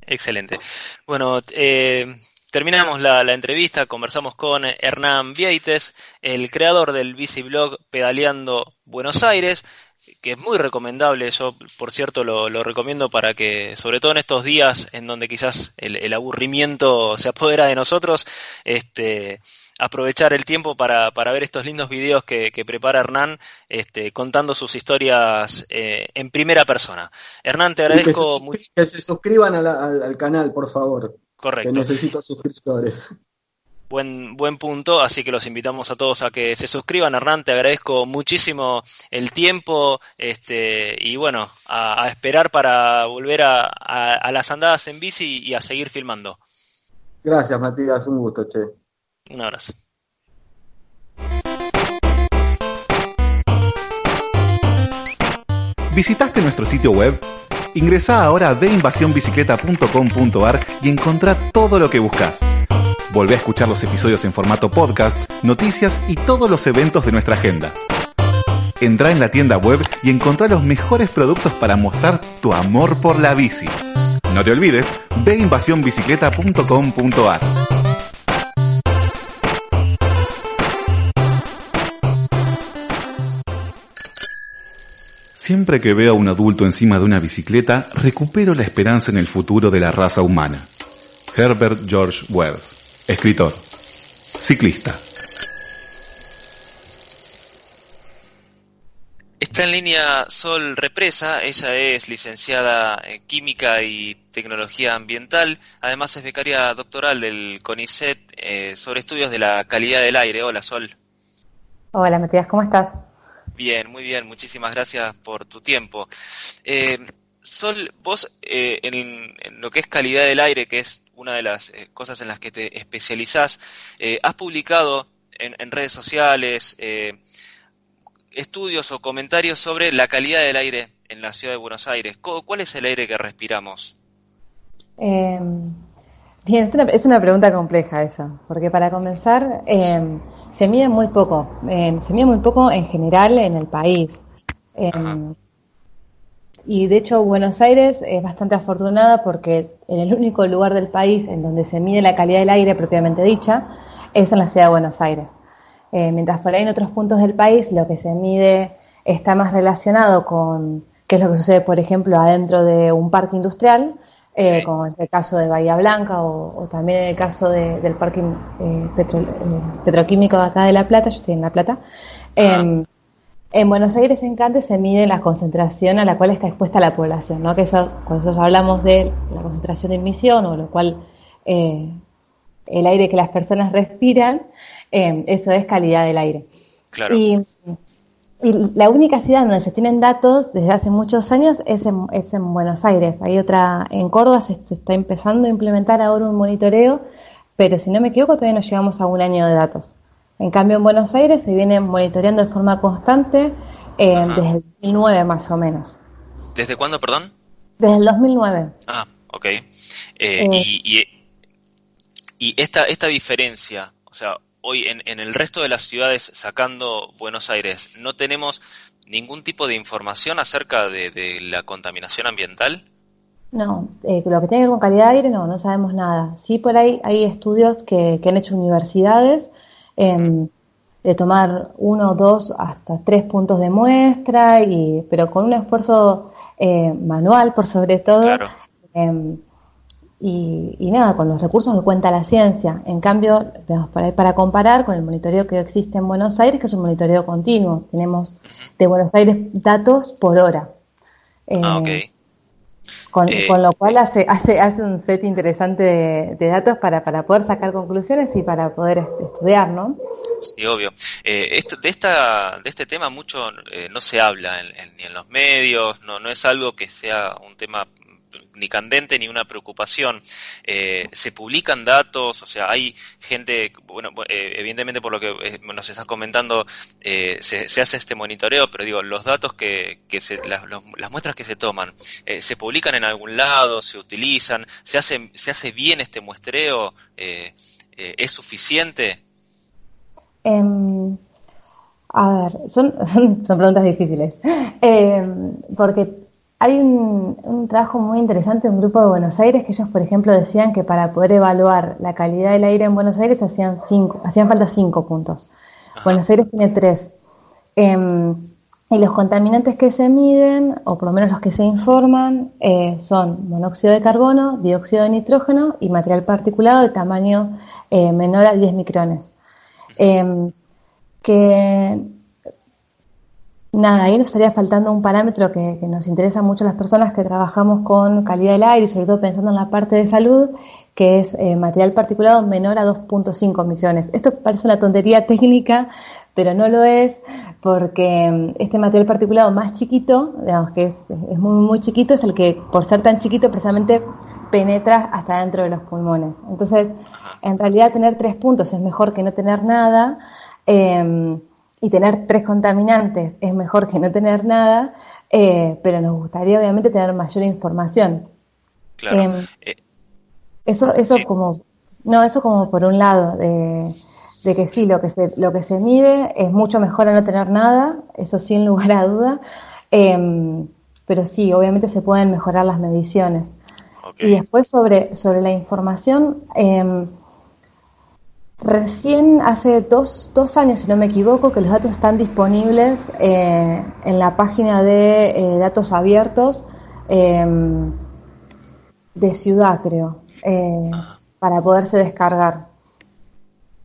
Excelente. Bueno, eh, Terminamos la, entrevista, conversamos con Hernán Vieites, el creador del biciblog Pedaleando Buenos Aires, que es muy recomendable. Yo, por cierto, lo, recomiendo para que, sobre todo en estos días en donde quizás el, aburrimiento se apodera de nosotros, este, aprovechar el tiempo para, ver estos lindos videos que, prepara Hernán, este, contando sus historias eh, en primera persona. Hernán, te agradezco mucho. Que se suscriban al canal, por favor. Correcto. Que necesito suscriptores. Buen, buen punto, así que los invitamos a todos a que se suscriban. Hernán, te agradezco muchísimo el tiempo este, y bueno, a, esperar para volver a, las andadas en bici y a seguir filmando. Gracias, Matías, un gusto, che. Un abrazo. ¿Visitaste nuestro sitio web? Ingresa ahora a deinvasionbicicleta.com.ar y encontrá todo lo que buscas. Volvé a escuchar los episodios en formato podcast, noticias y todos los eventos de nuestra agenda. Entra en la tienda web y encontrá los mejores productos para mostrar tu amor por la bici. No te olvides, ve Siempre que veo a un adulto encima de una bicicleta, recupero la esperanza en el futuro de la raza humana. Herbert George Wells, escritor, ciclista. Está en línea Sol Represa, ella es licenciada en Química y Tecnología Ambiental, además es becaria doctoral del CONICET eh, sobre estudios de la calidad del aire. Hola Sol. Hola Matías, ¿cómo estás? Bien, muy bien, muchísimas gracias por tu tiempo. Eh, Sol, vos eh, en, lo que es calidad del aire, que es una de las eh, cosas en las que te especializás, has publicado en, redes sociales estudios o comentarios sobre la calidad del aire en la ciudad de Buenos Aires. ¿Cuál es el aire que respiramos? Em, bien, es una, es una, pregunta compleja esa, porque para comenzar, em, se mide muy poco, se mide muy poco en general en el país. Em, y de hecho Buenos Aires es bastante afortunada porque en el único lugar del país en donde se mide la calidad del aire propiamente dicha es en la ciudad de Buenos Aires. Eh, mientras por ahí en otros puntos del país lo que se mide está más relacionado con qué es lo que sucede, por ejemplo, adentro de un parque industrial, eh, como es el caso de Bahía Blanca o, también en el caso del parque eh, petro, eh, petroquímico de acá de La Plata, yo estoy en La Plata. Em, en Buenos Aires, en cambio, se mide la concentración a la cual está expuesta la población, ¿no? Que eso, cuando nosotros hablamos de la concentración de emisión, o lo cual el aire que las personas respiran, em, eso es calidad del aire. Claro. Y y la única ciudad donde se tienen datos desde hace muchos años es en, es en Buenos Aires. Hay otra, en Córdoba se, está empezando a implementar ahora un monitoreo, pero si no me equivoco todavía no llegamos a un año de datos. En cambio en Buenos Aires se viene monitoreando de forma constante eh, desde el 2009 más o menos. ¿Desde cuándo, perdón? Desde el 2009. Ah, ok. Eh, eh. y, y, y esta, esta diferencia, o sea, hoy en, el resto de las ciudades, sacando Buenos Aires, no tenemos ningún tipo de información acerca de, la contaminación ambiental? No, eh, lo que tiene que ver con calidad de aire no, no sabemos nada. Sí, por ahí hay estudios que, han hecho universidades em, de tomar uno, dos, hasta tres puntos de muestra, y, pero con un esfuerzo eh, manual por sobre todo. Claro. Em, y, nada, con los recursos que cuenta la ciencia. En cambio, para, para comparar con el monitoreo que existe en Buenos Aires, que es un monitoreo continuo, tenemos de Buenos Aires datos por hora. ah, ok. Eh, Con, Eh, con lo cual hace, hace, hace un set interesante de, de datos para, para poder sacar conclusiones y para poder est- estudiar, ¿no? Sí, obvio. Eh, esto- de, esta, de este tema mucho eh, no se habla en- en- ni en los medios, no, no es algo que sea un tema ni candente ni una preocupación. Eh, se publican datos, o sea, hay gente, bueno, bu- eh, evidentemente por lo que eh, nos estás comentando, se, se hace este monitoreo, pero digo, los datos que, que se, las, muestras que se toman, se publican en algún lado, se utilizan, se hace, se hace bien este muestreo, es suficiente. Em, a ver, son, son preguntas difíciles. Em, porque hay un, un trabajo muy interesante de un grupo de Buenos Aires que ellos, por ejemplo, decían que para poder evaluar la calidad del aire en Buenos Aires hacían, cinco, hacían falta cinco puntos. Buenos Aires tiene tres. Em, y los contaminantes que se miden, o por lo menos los que se informan, eh, son monóxido de carbono, dióxido de nitrógeno y material particulado de tamaño eh, menor a 10 micrones. Em, que nada, ahí nos estaría faltando un parámetro que, que nos interesa mucho a las personas que trabajamos con calidad del aire y sobre todo pensando en la parte de salud, que es eh, material particulado menor a 2.5 micrones. Esto parece una tontería técnica, pero no lo es porque mm, este material particulado más chiquito, digamos que es, es muy, muy chiquito, es el que por ser tan chiquito precisamente penetra hasta dentro de los pulmones. Entonces, en realidad tener tres puntos es mejor que no tener nada. eh, y tener tres contaminantes es mejor que no tener nada, eh, pero nos gustaría obviamente tener mayor información. Claro. Em, Eh, eso, eso Sí. como, no, eso como por un lado, de, de que sí, lo que se, lo que se mide es mucho mejor a no tener nada, eso sin lugar a duda, em, pero sí, obviamente se pueden mejorar las mediciones. Y después sobre, sobre la información, em, recién hace dos, dos años, si no me equivoco, que los datos están disponibles eh, en la página de eh, datos abiertos em, de ciudad, creo, eh, para poderse descargar.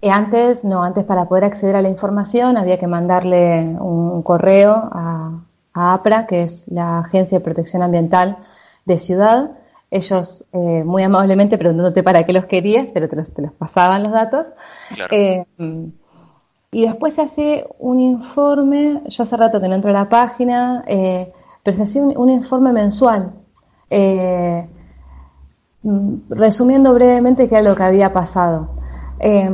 Eh, antes, no, antes para poder acceder a la información había que mandarle un correo a, a APRA, que es la Agencia de Protección Ambiental de Ciudad. Ellos eh, muy amablemente preguntándote para qué los querías, pero te los, te los pasaban los datos. Eh, y después se hace un informe, yo hace rato que no entro a la página, eh, pero se hacía un, un informe mensual, mm, resumiendo brevemente qué era lo que había pasado. Eh,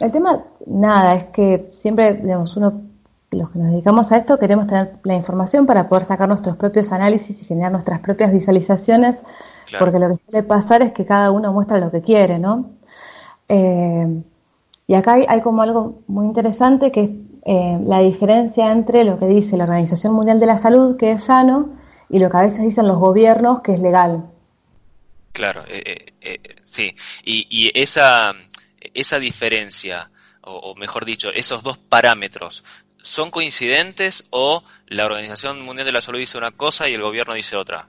el tema, nada, es que siempre, digamos, uno, los que nos dedicamos a esto, queremos tener la información para poder sacar nuestros propios análisis y generar nuestras propias visualizaciones, Claro. porque lo que suele pasar es que cada uno muestra lo que quiere, ¿no? Eh, y acá hay, hay como algo muy interesante que es eh, la diferencia entre lo que dice la Organización Mundial de la Salud, que es sano, y lo que a veces dicen los gobiernos, que es legal. Claro, eh, eh, eh, sí. Y, y esa, esa diferencia, o, o mejor dicho, esos dos parámetros, ¿son coincidentes o la Organización Mundial de la Salud dice una cosa y el gobierno dice otra?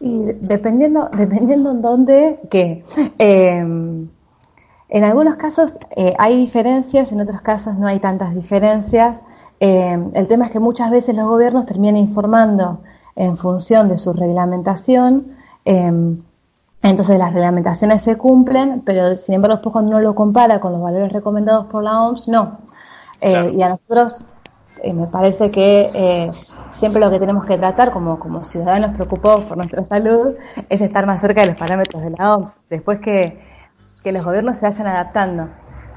Y dependiendo, dependiendo en dónde, que en algunos casos eh, hay diferencias, en otros casos no hay tantas diferencias. Eh, el tema es que muchas veces los gobiernos terminan informando en función de su reglamentación. eh, entonces las reglamentaciones se cumplen, pero sin embargo después cuando uno lo compara con los valores recomendados por la OMS, no. Eh, Y a nosotros eh, me parece que eh, siempre lo que tenemos que tratar como, ciudadanos preocupados por nuestra salud es estar más cerca de los parámetros de la OMS. Después que, que los gobiernos se vayan adaptando.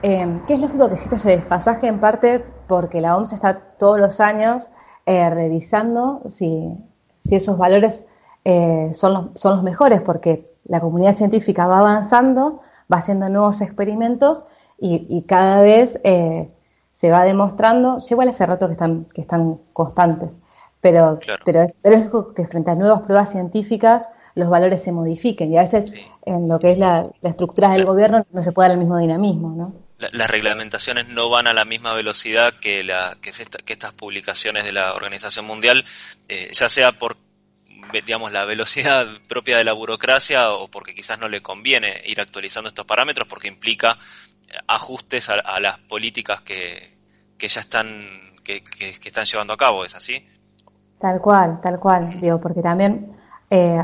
Eh, es lógico que exista ese desfasaje en parte porque la OMS está todos los años eh, revisando si, si esos valores eh, son, los, son los mejores, porque la comunidad científica va avanzando, va haciendo nuevos experimentos y, y cada vez eh, se va demostrando, llevo hace rato que están, que están constantes, pero, pero, es, pero es que frente a nuevas pruebas científicas los valores se modifiquen y a veces en lo que es la, la estructura del gobierno no se puede dar el mismo dinamismo, ¿no? La- las reglamentaciones no van a la misma velocidad que, la, que, es esta- que estas publicaciones de la Organización Mundial, eh, ya sea por digamos la velocidad propia de la burocracia o porque quizás no le conviene ir actualizando estos parámetros porque implica eh, ajustes a, a las políticas que, que ya están que, que- que están llevando a cabo, ¿es así? Tal cual, tal cual, digo, porque también eh,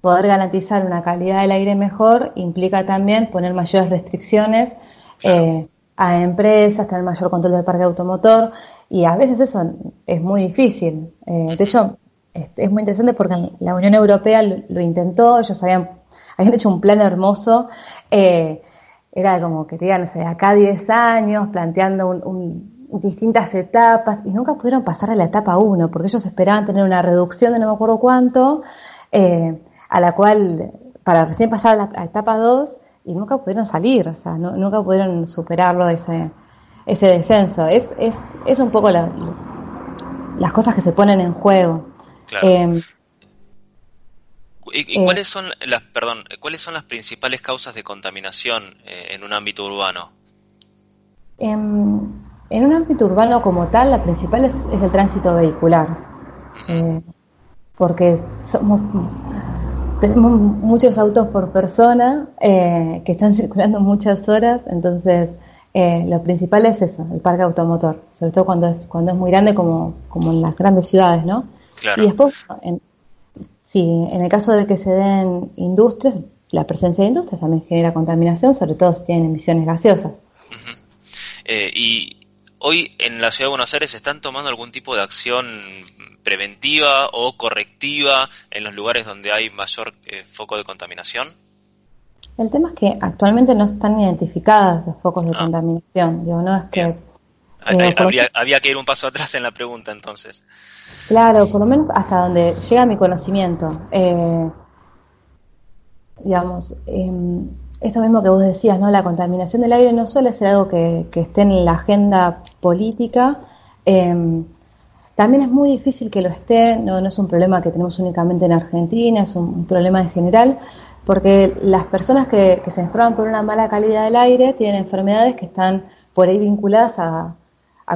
poder garantizar una calidad del aire mejor implica también poner mayores restricciones eh, a empresas, tener mayor control del parque automotor y a veces eso es muy difícil. Eh, de hecho, es, muy interesante porque la Unión Europea lo, intentó, ellos habían, habían hecho un plan hermoso, eh, era como que digan, no sé, acá 10 años planteando un, distintas etapas y nunca pudieron pasar a la etapa 1 porque ellos esperaban tener una reducción de no me acuerdo cuánto, eh, a la cual, para recién pasar a la etapa 2, y nunca pudieron salir, o sea, nunca pudieron superarlo ese, ese descenso. Es, es, es un poco las cosas que se ponen en juego. Em, ¿Y, eh, cuáles son las, perdón, cuáles son las principales causas de contaminación eh, en un ámbito urbano? En, un ámbito urbano como tal, la principal es, el tránsito vehicular, eh, porque somos tenemos muchos autos por persona que están circulando muchas horas, entonces lo principal es eso, el parque automotor, sobre todo cuando es cuando es muy grande como, como en las grandes ciudades, ¿no? Y después, en, sí, en el caso de que se den industrias, la presencia de industrias también genera contaminación, sobre todo si tienen emisiones gaseosas. Eh, y hoy en la ciudad de Buenos Aires están tomando algún tipo de acción preventiva o correctiva en los lugares donde hay mayor eh, foco de contaminación? El tema es que actualmente no están identificadas los focos de ah. contaminación. Digo, no es que. Eh, había, había que ir un paso atrás en la pregunta entonces. Claro, por lo menos hasta donde llega mi conocimiento. Eh, digamos, em, esto mismo que vos decías, ¿no? La contaminación del aire no suele ser algo que, esté en la agenda política. Em, también es muy difícil que lo esté, no, es un problema que tenemos únicamente en Argentina, es un, problema en general, porque las personas que, se enferman por una mala calidad del aire tienen enfermedades que están por ahí vinculadas a,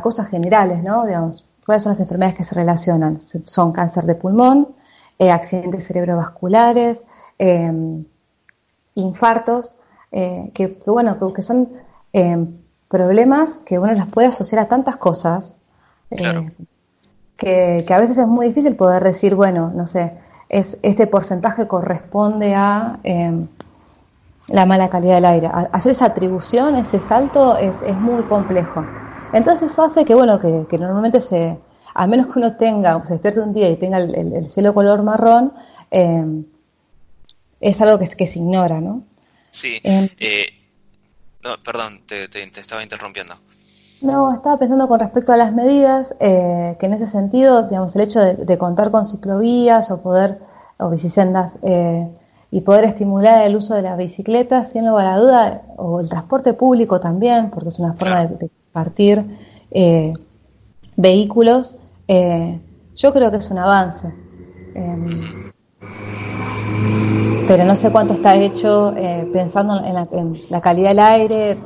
cosas generales, ¿no? Digamos, ¿Cuáles son las enfermedades que se relacionan? Son cáncer de pulmón, eh, accidentes cerebrovasculares, em, infartos, eh, que, bueno, que son em, problemas que uno las puede asociar a tantas cosas eh, que, a veces es muy difícil poder decir, bueno, no sé, es, este porcentaje corresponde a em, la mala calidad del aire. Hacer esa atribución, ese salto, es, es muy complejo. Entonces eso hace que, bueno, que, normalmente se, a menos que uno tenga, se despierte un día y tenga el, cielo color marrón, eh, es algo que, que se ignora, ¿no? Sí. Em, eh, no, perdón, te, estaba interrumpiendo. No, estaba pensando con respecto a las medidas, eh, que en ese sentido, digamos, el hecho de, contar con ciclovías o poder, o bicisendas, y poder estimular el uso de la bicicleta, sin lugar a duda, o el transporte público también, porque es una forma de partir eh, vehículos, eh, yo creo que es un avance. Pero no sé cuánto está hecho eh, pensando en la, calidad del aire,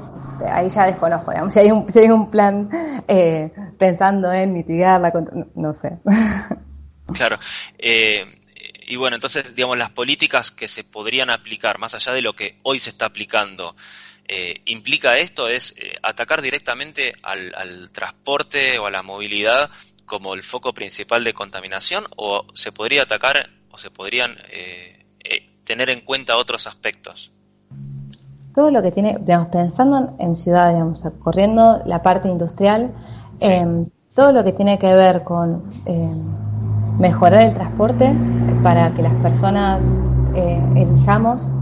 ahí ya desconozco, si, hay un, si hay un plan pensando en mitigarla, no, no sé. Claro. y bueno, entonces, digamos, las políticas que se podrían aplicar, más allá de lo que hoy se está aplicando, eh, implica esto es eh, atacar directamente al, transporte o a la movilidad como el foco principal de contaminación o se podría atacar o se podrían eh, tener en cuenta otros aspectos? Todo lo que tiene, digamos, pensando en ciudades, digamos, corriendo la parte industrial, em, todo lo que tiene que ver con em, mejorar el transporte para que las personas elijamos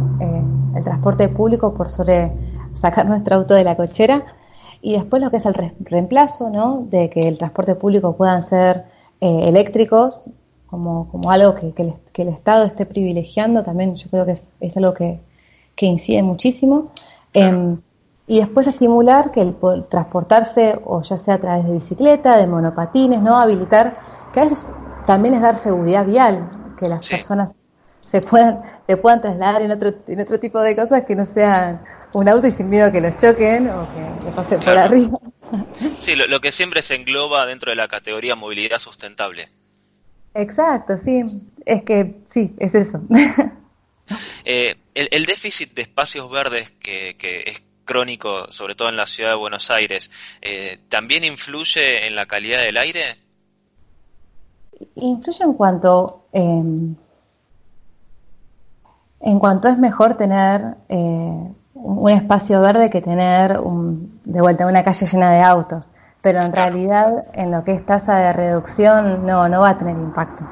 el transporte público por sobre sacar nuestro auto de la cochera. Y después lo que es el reemplazo, ¿no? De que el transporte público puedan ser eh, eléctricos, como, como algo que, que, el, Estado esté privilegiando, también yo creo que es, es algo que, que, incide muchísimo. Em, y después estimular que el, transportarse, o ya sea a través de bicicleta, de monopatines, ¿no? Habilitar, que a veces también es dar seguridad vial, que las personas se puedan, se puedan trasladar en otro, en otro tipo de cosas que no sean un auto y sin miedo a que los choquen o que le pasen por arriba. Sí, lo, que siempre se engloba dentro de la categoría movilidad sustentable. Exacto, sí, es que sí, es eso. Eh, el, déficit de espacios verdes que, es crónico, sobre todo en la ciudad de Buenos Aires, eh, ¿también influye en la calidad del aire? Influye en cuanto, em, En cuanto es mejor tener eh, un espacio verde que tener un, de vuelta una calle llena de autos, pero en realidad en lo que es tasa de reducción no, no va a tener impacto.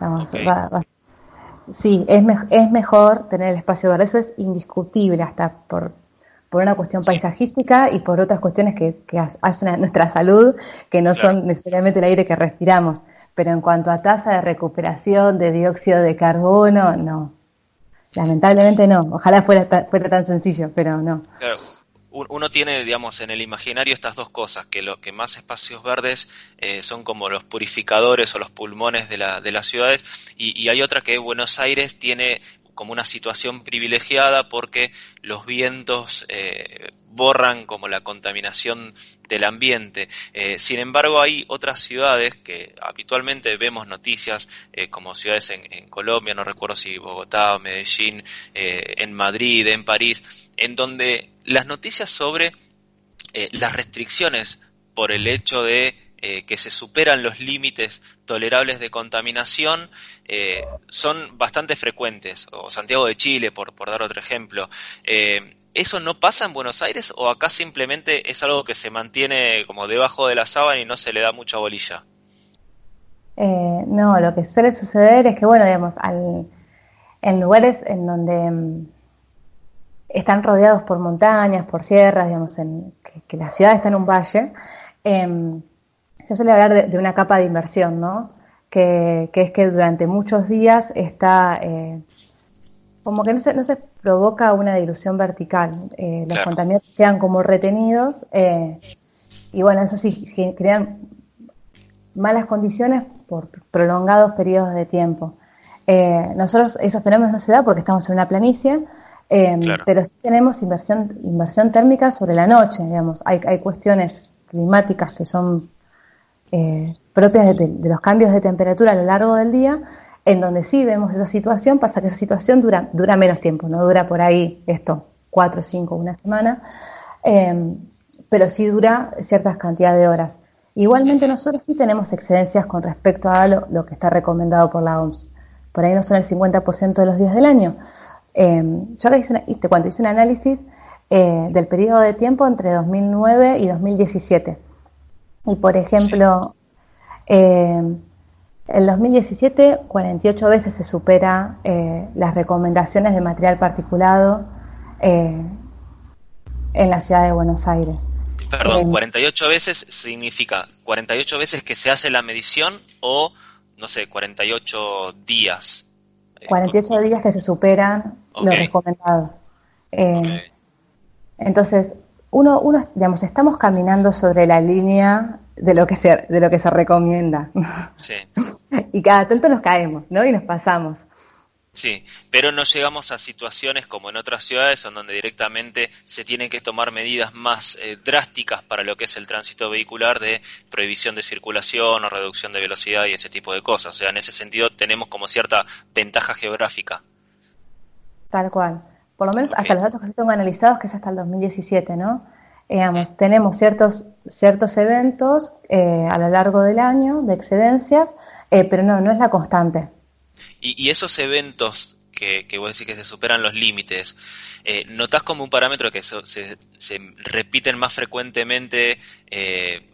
Vamos, va, va, sí, es, me, es mejor tener el espacio verde, eso es indiscutible hasta por, por una cuestión paisajística y por otras cuestiones que, que hacen a nuestra salud, que no son necesariamente el aire que respiramos. Pero en cuanto a tasa de recuperación de dióxido de carbono, no. Lamentablemente no. Ojalá fuera, fuera tan sencillo, pero no. Claro. Uno tiene, digamos, en el imaginario estas dos cosas, que lo que más espacios verdes eh, son como los purificadores o los pulmones de, la, de las ciudades, y, y hay otra que Buenos Aires tiene como una situación privilegiada porque los vientos eh, borran como la contaminación del ambiente. Eh, sin embargo, hay otras ciudades que habitualmente vemos noticias, eh, como ciudades en, en, Colombia, no recuerdo si Bogotá Medellín, en Madrid, en París, en donde las noticias sobre eh, las restricciones por el hecho de eh, que se superan los límites tolerables de contaminación eh, son bastante frecuentes, o Santiago de Chile, por, dar otro ejemplo. Eh, ¿Eso no pasa en Buenos Aires o acá simplemente es algo que se mantiene como debajo de la sábana y no se le da mucha bolilla? No, lo que suele suceder es que, bueno, digamos, al, en lugares en donde mm, están rodeados por montañas, por sierras, digamos, en, que, que la ciudad está en un valle, eh, se suele hablar de, de, una capa de inversión, ¿no? Que, que, es que durante muchos días está eh, como que no se, no se provoca una dilución vertical. Eh, los claro. contaminantes quedan como retenidos eh, y bueno, eso sí, crean malas condiciones por prolongados periodos de tiempo. Nosotros esos fenómenos no se da porque estamos en una planicie, eh, claro. pero sí tenemos inversión, inversión térmica sobre la noche, digamos. Hay, hay cuestiones climáticas que son eh, propias de, de, los cambios de temperatura a lo largo del día, en donde sí vemos esa situación, pasa que esa situación dura, dura menos tiempo, no dura por ahí esto, cuatro, cinco, una semana, eh, pero sí dura ciertas cantidades de horas. Igualmente nosotros sí tenemos excedencias con respecto a lo, lo que está recomendado por la OMS. Por ahí no son el 50% de los días del año. Eh, yo ahora hice, una, cuando hice un análisis eh, del periodo de tiempo entre 2009 y 2017 y por ejemplo, sí. eh, el 2017 48 veces se supera eh, las recomendaciones de material particulado eh, en la ciudad de Buenos Aires. Perdón, 48 veces significa 48 veces que se hace la medición o, no sé, 48 días. 48 días que se superan okay. los recomendados. Eh, okay. Entonces, uno, uno, digamos, estamos caminando sobre la línea de lo que se, de lo que se recomienda. Sí. y cada tanto nos caemos, ¿no? Y nos pasamos. Sí, pero no llegamos a situaciones como en otras ciudades en donde directamente se tienen que tomar medidas más eh, drásticas para lo que es el tránsito vehicular de prohibición de circulación o reducción de velocidad y ese tipo de cosas. O sea, en ese sentido tenemos como cierta ventaja geográfica. Tal cual por lo menos okay. hasta los datos que yo tengo analizados, que es hasta el 2017, ¿no? Eh, digamos, tenemos ciertos, ciertos eventos eh, a lo largo del año de excedencias, eh, pero no, no es la constante. Y, y esos eventos que, que, vos decís que se superan los límites, eh, ¿notás como un parámetro que se, se, repiten más frecuentemente, eh,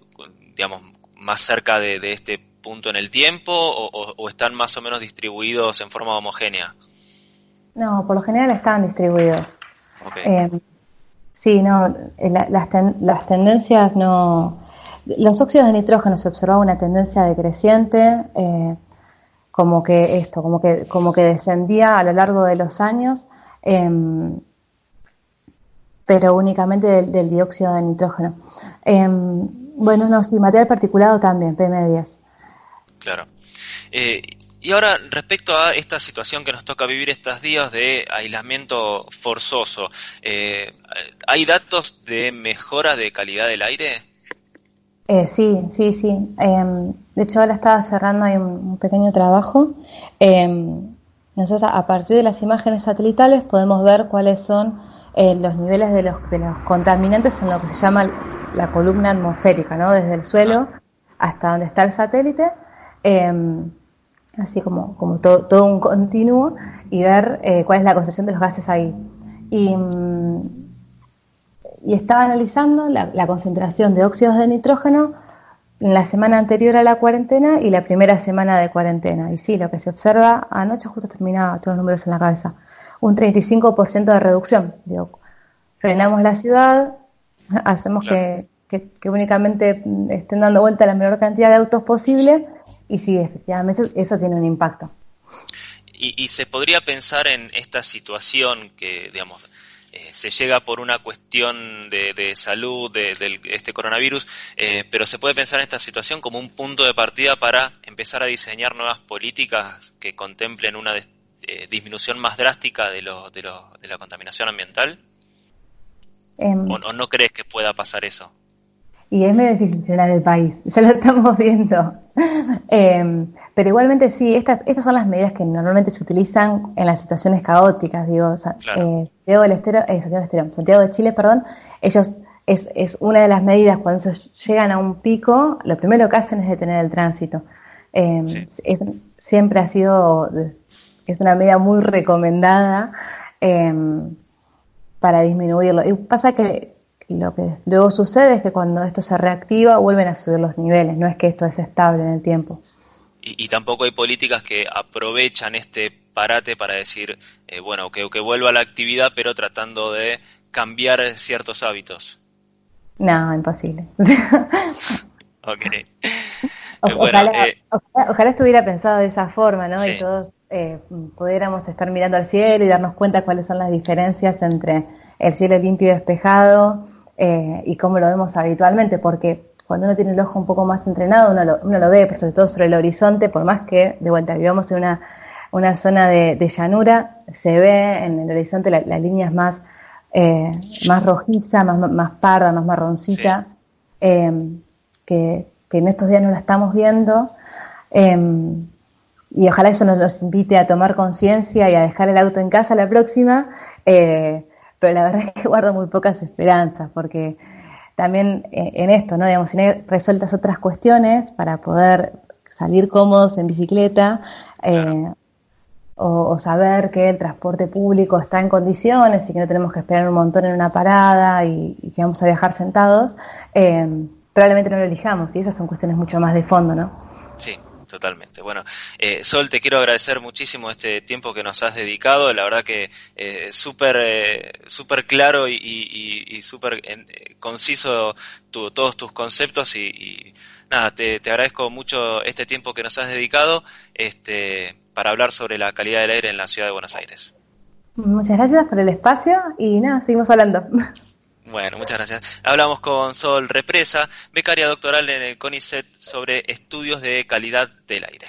digamos, más cerca de, de, este punto en el tiempo o, o, o están más o menos distribuidos en forma homogénea? No, por lo general están distribuidos. Okay. Eh, sí, no, la, las, ten, las tendencias no... Los óxidos de nitrógeno se observaba una tendencia decreciente, eh, como que esto, como que, como que descendía a lo largo de los años, eh, pero únicamente del, del, dióxido de nitrógeno. bueno, no, sí, material particulado también, PM10. Claro. Eh, y ahora, respecto a esta situación que nos toca vivir estos días de aislamiento forzoso, eh, ¿hay datos de mejora de calidad del aire? Eh, sí, sí, sí. Eh, de hecho, ahora estaba cerrando ahí un, pequeño trabajo. Em, nosotros, a partir de las imágenes satelitales, podemos ver cuáles son eh, los niveles de los, de los contaminantes en lo que se llama la columna atmosférica, ¿no? Desde el suelo hasta donde está el satélite. Em, así como, como todo, todo un continuo, y ver eh, cuál es la concentración de los gases ahí. Y, mm, y estaba analizando la, la, concentración de óxidos de nitrógeno en la semana anterior a la cuarentena y la primera semana de cuarentena. Y sí, lo que se observa, anoche justo terminaba todos los números en la cabeza, un 35% de reducción. Digo, frenamos la ciudad, hacemos que, que, que, únicamente estén dando vuelta la menor cantidad de autos posible y sí, efectivamente, eso tiene un impacto. Y, y se podría pensar en esta situación que, digamos, eh, se llega por una cuestión de, de salud de, de, este coronavirus, eh, pero se puede pensar en esta situación como un punto de partida para empezar a diseñar nuevas políticas que contemplen una eh, disminución más drástica de, lo, de, lo, de la contaminación ambiental. ¿O, ¿O no crees que pueda pasar eso? Y es medio difícil frenar el país, ya lo estamos viendo. eh, pero igualmente sí, estas, estas son las medidas que normalmente se utilizan en las situaciones caóticas, digo, claro. eh, Santiago, del Estero, eh, Santiago, del Estero, Santiago de Chile, perdón, ellos es, es una de las medidas cuando llegan a un pico, lo primero que hacen es detener el tránsito. Sí. es, siempre ha sido, es una medida muy recomendada eh, para disminuirlo. Y pasa que lo que luego sucede es que cuando esto se reactiva vuelven a subir los niveles, no es que esto es estable en el tiempo. Y, y tampoco hay políticas que aprovechan este parate para decir, eh, bueno, que, que vuelva a la actividad, pero tratando de cambiar ciertos hábitos. No, imposible. ok. O, bueno, ojalá, eh, ojalá, ojalá, estuviera pensado de esa forma, ¿no? Sí. Y todos eh, pudiéramos estar mirando al cielo y darnos cuenta cuáles son las diferencias entre el cielo limpio y despejado eh, y cómo lo vemos habitualmente, porque cuando uno tiene el ojo un poco más entrenado, uno lo, uno lo ve, pero sobre todo sobre el horizonte, por más que de vuelta vivamos en una, una zona de, de, llanura, se ve en el horizonte la, la línea es más, eh, más rojiza, más, más parda, más marroncita, sí. eh, que, que, en estos días no la estamos viendo. Em, y ojalá eso nos, nos invite a tomar conciencia y a dejar el auto en casa la próxima. Eh, pero la verdad es que guardo muy pocas esperanzas, porque también eh, en esto, ¿no? Digamos, si hay resueltas otras cuestiones para poder salir cómodos en bicicleta, eh, o, o, saber que el transporte público está en condiciones y que no tenemos que esperar un montón en una parada y, y que vamos a viajar sentados, eh, probablemente no lo elijamos, y esas son cuestiones mucho más de fondo, ¿no? Totalmente. Bueno, eh, Sol, te quiero agradecer muchísimo este tiempo que nos has dedicado. La verdad que eh, súper eh, super claro y, y, y súper eh, conciso tu, todos tus conceptos y, y nada, te, te, agradezco mucho este tiempo que nos has dedicado este, para hablar sobre la calidad del aire en la ciudad de Buenos Aires. Muchas gracias por el espacio y nada, seguimos hablando. Bueno, muchas gracias. Hablamos con Sol Represa, becaria doctoral en el CONICET sobre estudios de calidad del aire.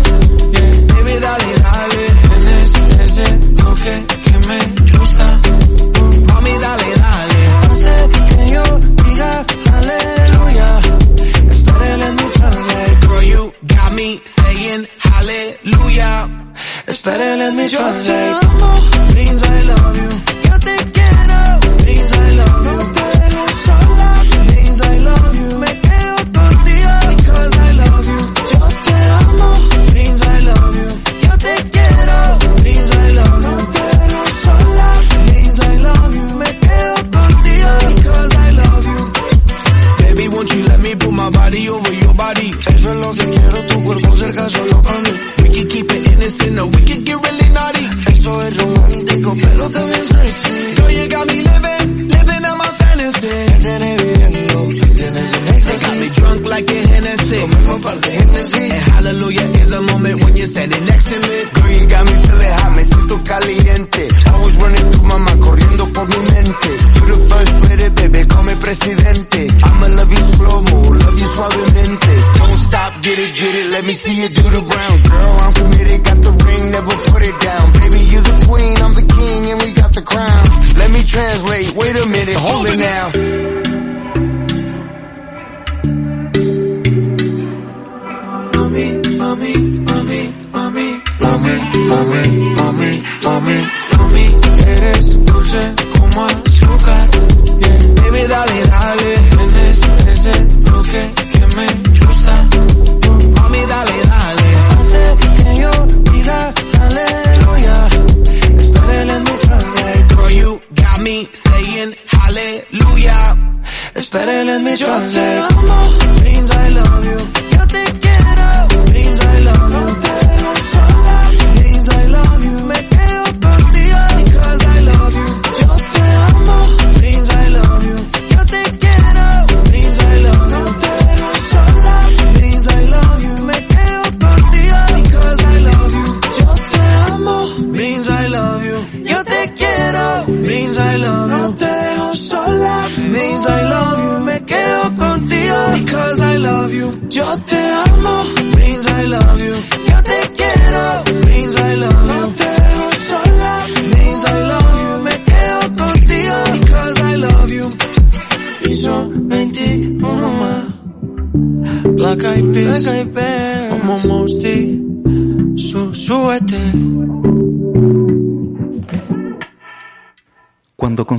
Eres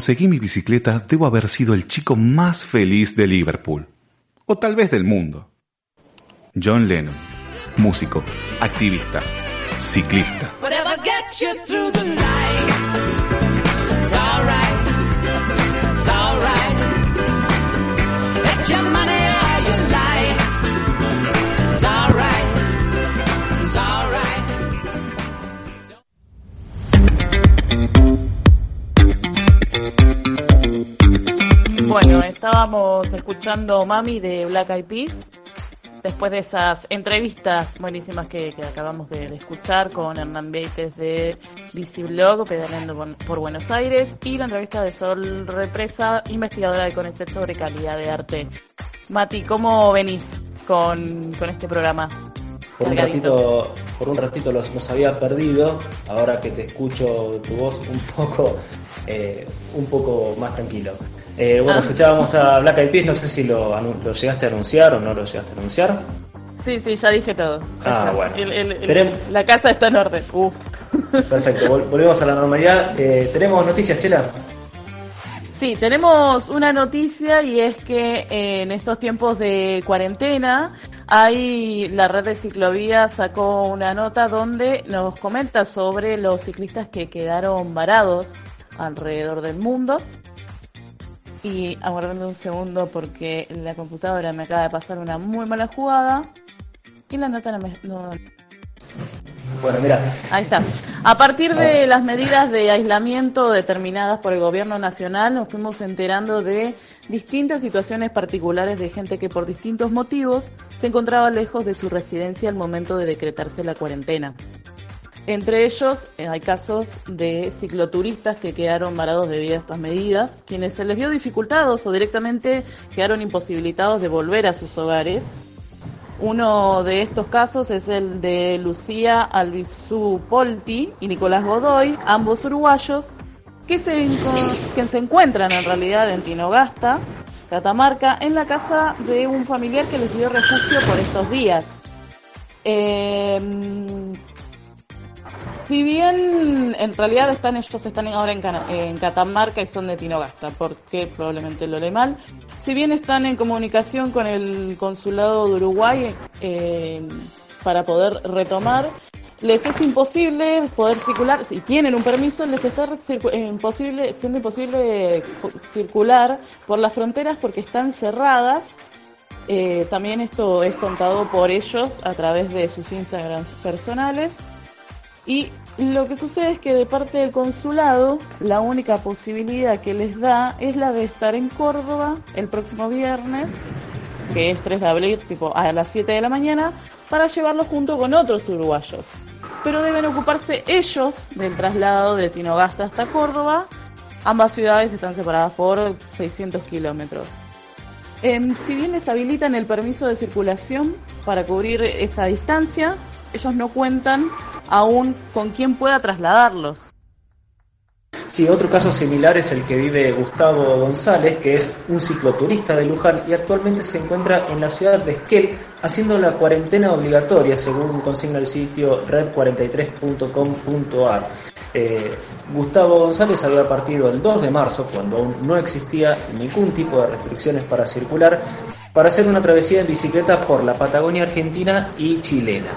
conseguí mi bicicleta, debo haber sido el chico más feliz de Liverpool. O tal vez del mundo. John Lennon, músico, activista, ciclista. Bueno, estábamos escuchando Mami de Black Eyed Peas. Después de esas entrevistas buenísimas que, que acabamos de, de escuchar con Hernán Beites de Blog, pedaleando por, por Buenos Aires, y la entrevista de Sol Represa, investigadora de CONECET sobre calidad de arte. Mati, ¿cómo venís con, con este programa? Por un ratito, por un ratito los, los había perdido, ahora que te escucho tu voz un poco, eh, un poco más tranquilo. Eh, bueno, Ah. escuchábamos a Black Eyed Peas, no sé si lo, lo llegaste a anunciar o no lo llegaste a anunciar. Sí, sí, ya dije todo. Ya Ah, está. bueno. El- el- el- Tenem- la casa está en orden. Uf. Perfecto, vol- volvemos a la normalidad. Eh, tenemos noticias, Chela. Sí, tenemos una noticia y es que eh, en estos tiempos de cuarentena hay la red de ciclovías sacó una nota donde nos comenta sobre los ciclistas que quedaron varados alrededor del mundo. Y aguardando un segundo porque la computadora me acaba de pasar una muy mala jugada y la nota no me... no- Bueno, mira, Ahí está. A partir de las medidas de aislamiento determinadas por el gobierno nacional, nos fuimos enterando de distintas situaciones particulares de gente que por distintos motivos se encontraba lejos de su residencia al momento de decretarse la cuarentena. Entre ellos eh, hay casos de cicloturistas que quedaron varados debido a estas medidas, quienes se les vio dificultados o directamente quedaron imposibilitados de volver a sus hogares uno de estos casos es el de Lucía Albizu Polti y Nicolás Godoy, ambos uruguayos, que se, que se encuentran en realidad en Tinogasta, Catamarca, en la casa de un familiar que les dio refugio por estos días. Eh, si bien en realidad están ellos están ahora en, Catamarca y son de Tinogasta, porque probablemente lo leí mal. Si bien están en comunicación con el consulado de Uruguay eh, para poder retomar, les es imposible poder circular, si tienen un permiso, les está eh, imposible, siendo imposible circular por las fronteras porque están cerradas. Eh, también esto es contado por ellos a través de sus Instagrams personales. Y lo que sucede es que de parte del consulado, la única posibilidad que les da es la de estar en Córdoba el próximo viernes, que es 3 de abril, tipo a las 7 de la mañana, para llevarlo junto con otros uruguayos. pero deben ocuparse ellos del traslado de Tinogasta hasta Córdoba. Ambas ciudades están separadas por 600 kilómetros. Em, si bien les habilitan el permiso de circulación para cubrir esta distancia, ellos no cuentan aún con quien pueda trasladarlos. Sí, otro caso similar es el que vive Gustavo González, que es un cicloturista de Luján y actualmente se encuentra en la ciudad de Esquel haciendo la cuarentena obligatoria, según consigna el sitio red43.com.ar. Eh, Gustavo González había partido el 2 de marzo, cuando aún no existía ningún tipo de restricciones para circular, para hacer una travesía en bicicleta por la Patagonia argentina y chilena.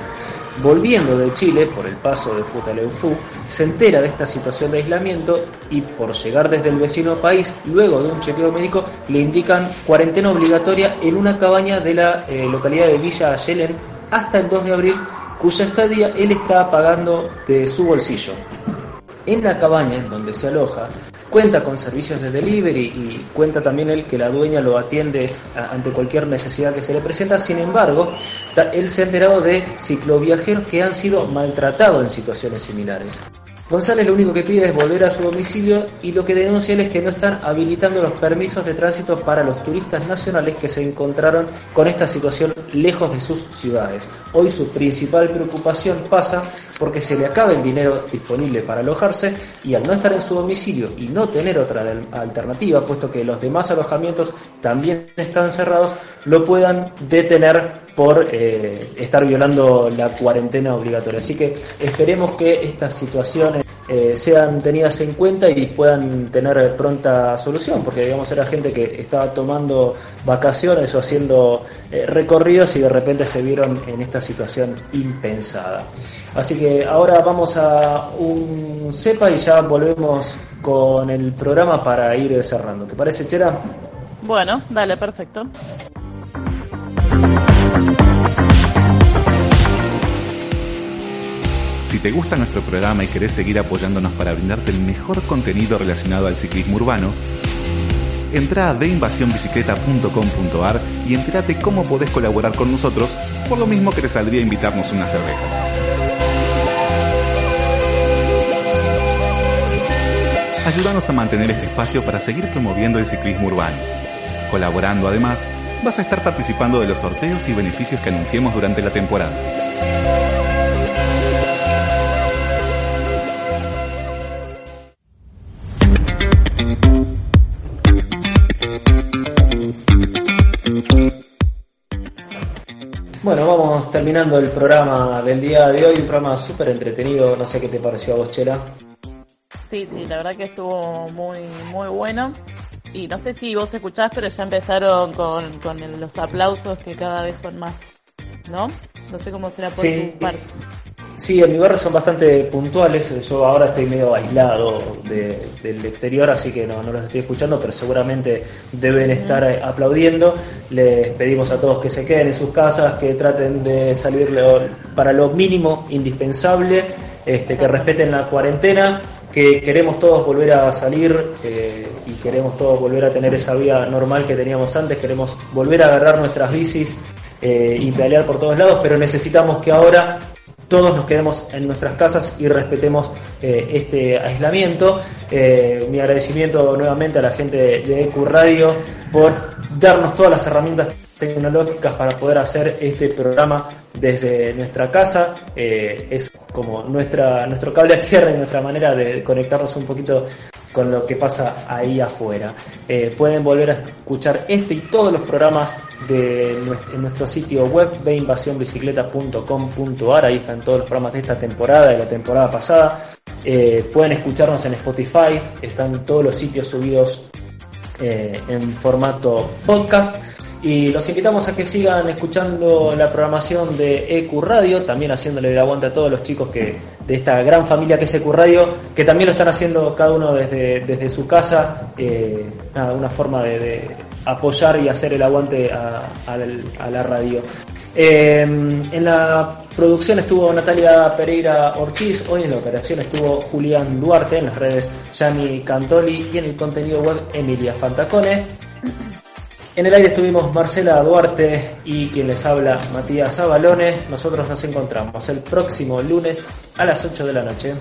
Volviendo de Chile por el paso de Futaleufú, se entera de esta situación de aislamiento y por llegar desde el vecino país, luego de un chequeo médico, le indican cuarentena obligatoria en una cabaña de la eh, localidad de Villa Ayelen hasta el 2 de abril, cuya estadía él está pagando de su bolsillo. En la cabaña en donde se aloja, cuenta con servicios de delivery y cuenta también él que la dueña lo atiende ante cualquier necesidad que se le presenta. Sin embargo, él se ha enterado de cicloviajeros que han sido maltratados en situaciones similares. González lo único que pide es volver a su domicilio y lo que denuncia él es que no están habilitando los permisos de tránsito para los turistas nacionales que se encontraron con esta situación lejos de sus ciudades. Hoy su principal preocupación pasa porque se le acaba el dinero disponible para alojarse y al no estar en su domicilio y no tener otra al- alternativa, puesto que los demás alojamientos también están cerrados, lo puedan detener por eh, estar violando la cuarentena obligatoria. Así que esperemos que estas situaciones eh, sean tenidas en cuenta y puedan tener pronta solución, porque digamos era gente que estaba tomando vacaciones o haciendo eh, recorridos y de repente se vieron en esta situación impensada. Así que ahora vamos a un cepa y ya volvemos con el programa para ir cerrando. ¿Te parece, Chera? Bueno, dale, perfecto. Si te gusta nuestro programa y querés seguir apoyándonos para brindarte el mejor contenido relacionado al ciclismo urbano, entra a deinvasionbicicleta.com.ar y entérate cómo podés colaborar con nosotros, por lo mismo que te saldría invitarnos una cerveza. Ayúdanos a mantener este espacio para seguir promoviendo el ciclismo urbano. Colaborando además, vas a estar participando de los sorteos y beneficios que anunciemos durante la temporada. Terminando el programa del día de hoy, un programa súper entretenido, no sé qué te pareció a vos, Chera. Sí, sí, la verdad que estuvo muy, muy bueno. Y no sé si vos escuchás, pero ya empezaron con, con los aplausos que cada vez son más, ¿no? No sé cómo será por Sí. tu parte. Sí, en mi barrio son bastante puntuales. Yo ahora estoy medio aislado de- del exterior, así que no, no los estoy escuchando, pero seguramente deben estar eh, aplaudiendo. Les pedimos a todos que se queden en sus casas, que traten de salir lo- para lo mínimo indispensable, este, que respeten la cuarentena, que queremos todos volver a salir eh, y queremos todos volver a tener esa vida normal que teníamos antes. Queremos volver a agarrar nuestras bicis eh, y pedalear por todos lados, pero necesitamos que ahora todos nos quedemos en nuestras casas y respetemos eh, este aislamiento. Eh, mi agradecimiento nuevamente a la gente de, EQ Radio por darnos todas las herramientas tecnológicas para poder hacer este programa desde nuestra casa. Eh, es como nuestra, nuestro cable a tierra y nuestra manera de conectarnos un poquito con lo que pasa ahí afuera. Eh, pueden volver a escuchar este y todos los programas de nuestro, en nuestro sitio web veinvasionbicicleta.com.ar. Ahí están todos los programas de esta temporada y la temporada pasada. Eh, pueden escucharnos en Spotify. Están todos los sitios subidos eh, en formato podcast. Y los invitamos a que sigan escuchando la programación de EQ Radio, también haciéndole el aguante a todos los chicos que de esta gran familia que es EQ Radio, que también lo están haciendo cada uno desde, desde su casa, eh, una forma de, apoyar y hacer el aguante a, a la- a la radio. Eh, en la producción estuvo Natalia Pereira Ortiz, hoy en la operación estuvo Julián Duarte, en las redes Yanni Cantoli y en el contenido web Emilia Fantacone. En el aire estuvimos Marcela Duarte y quien les habla Matías Abalone. Nosotros nos encontramos el próximo lunes a las 8 de la noche.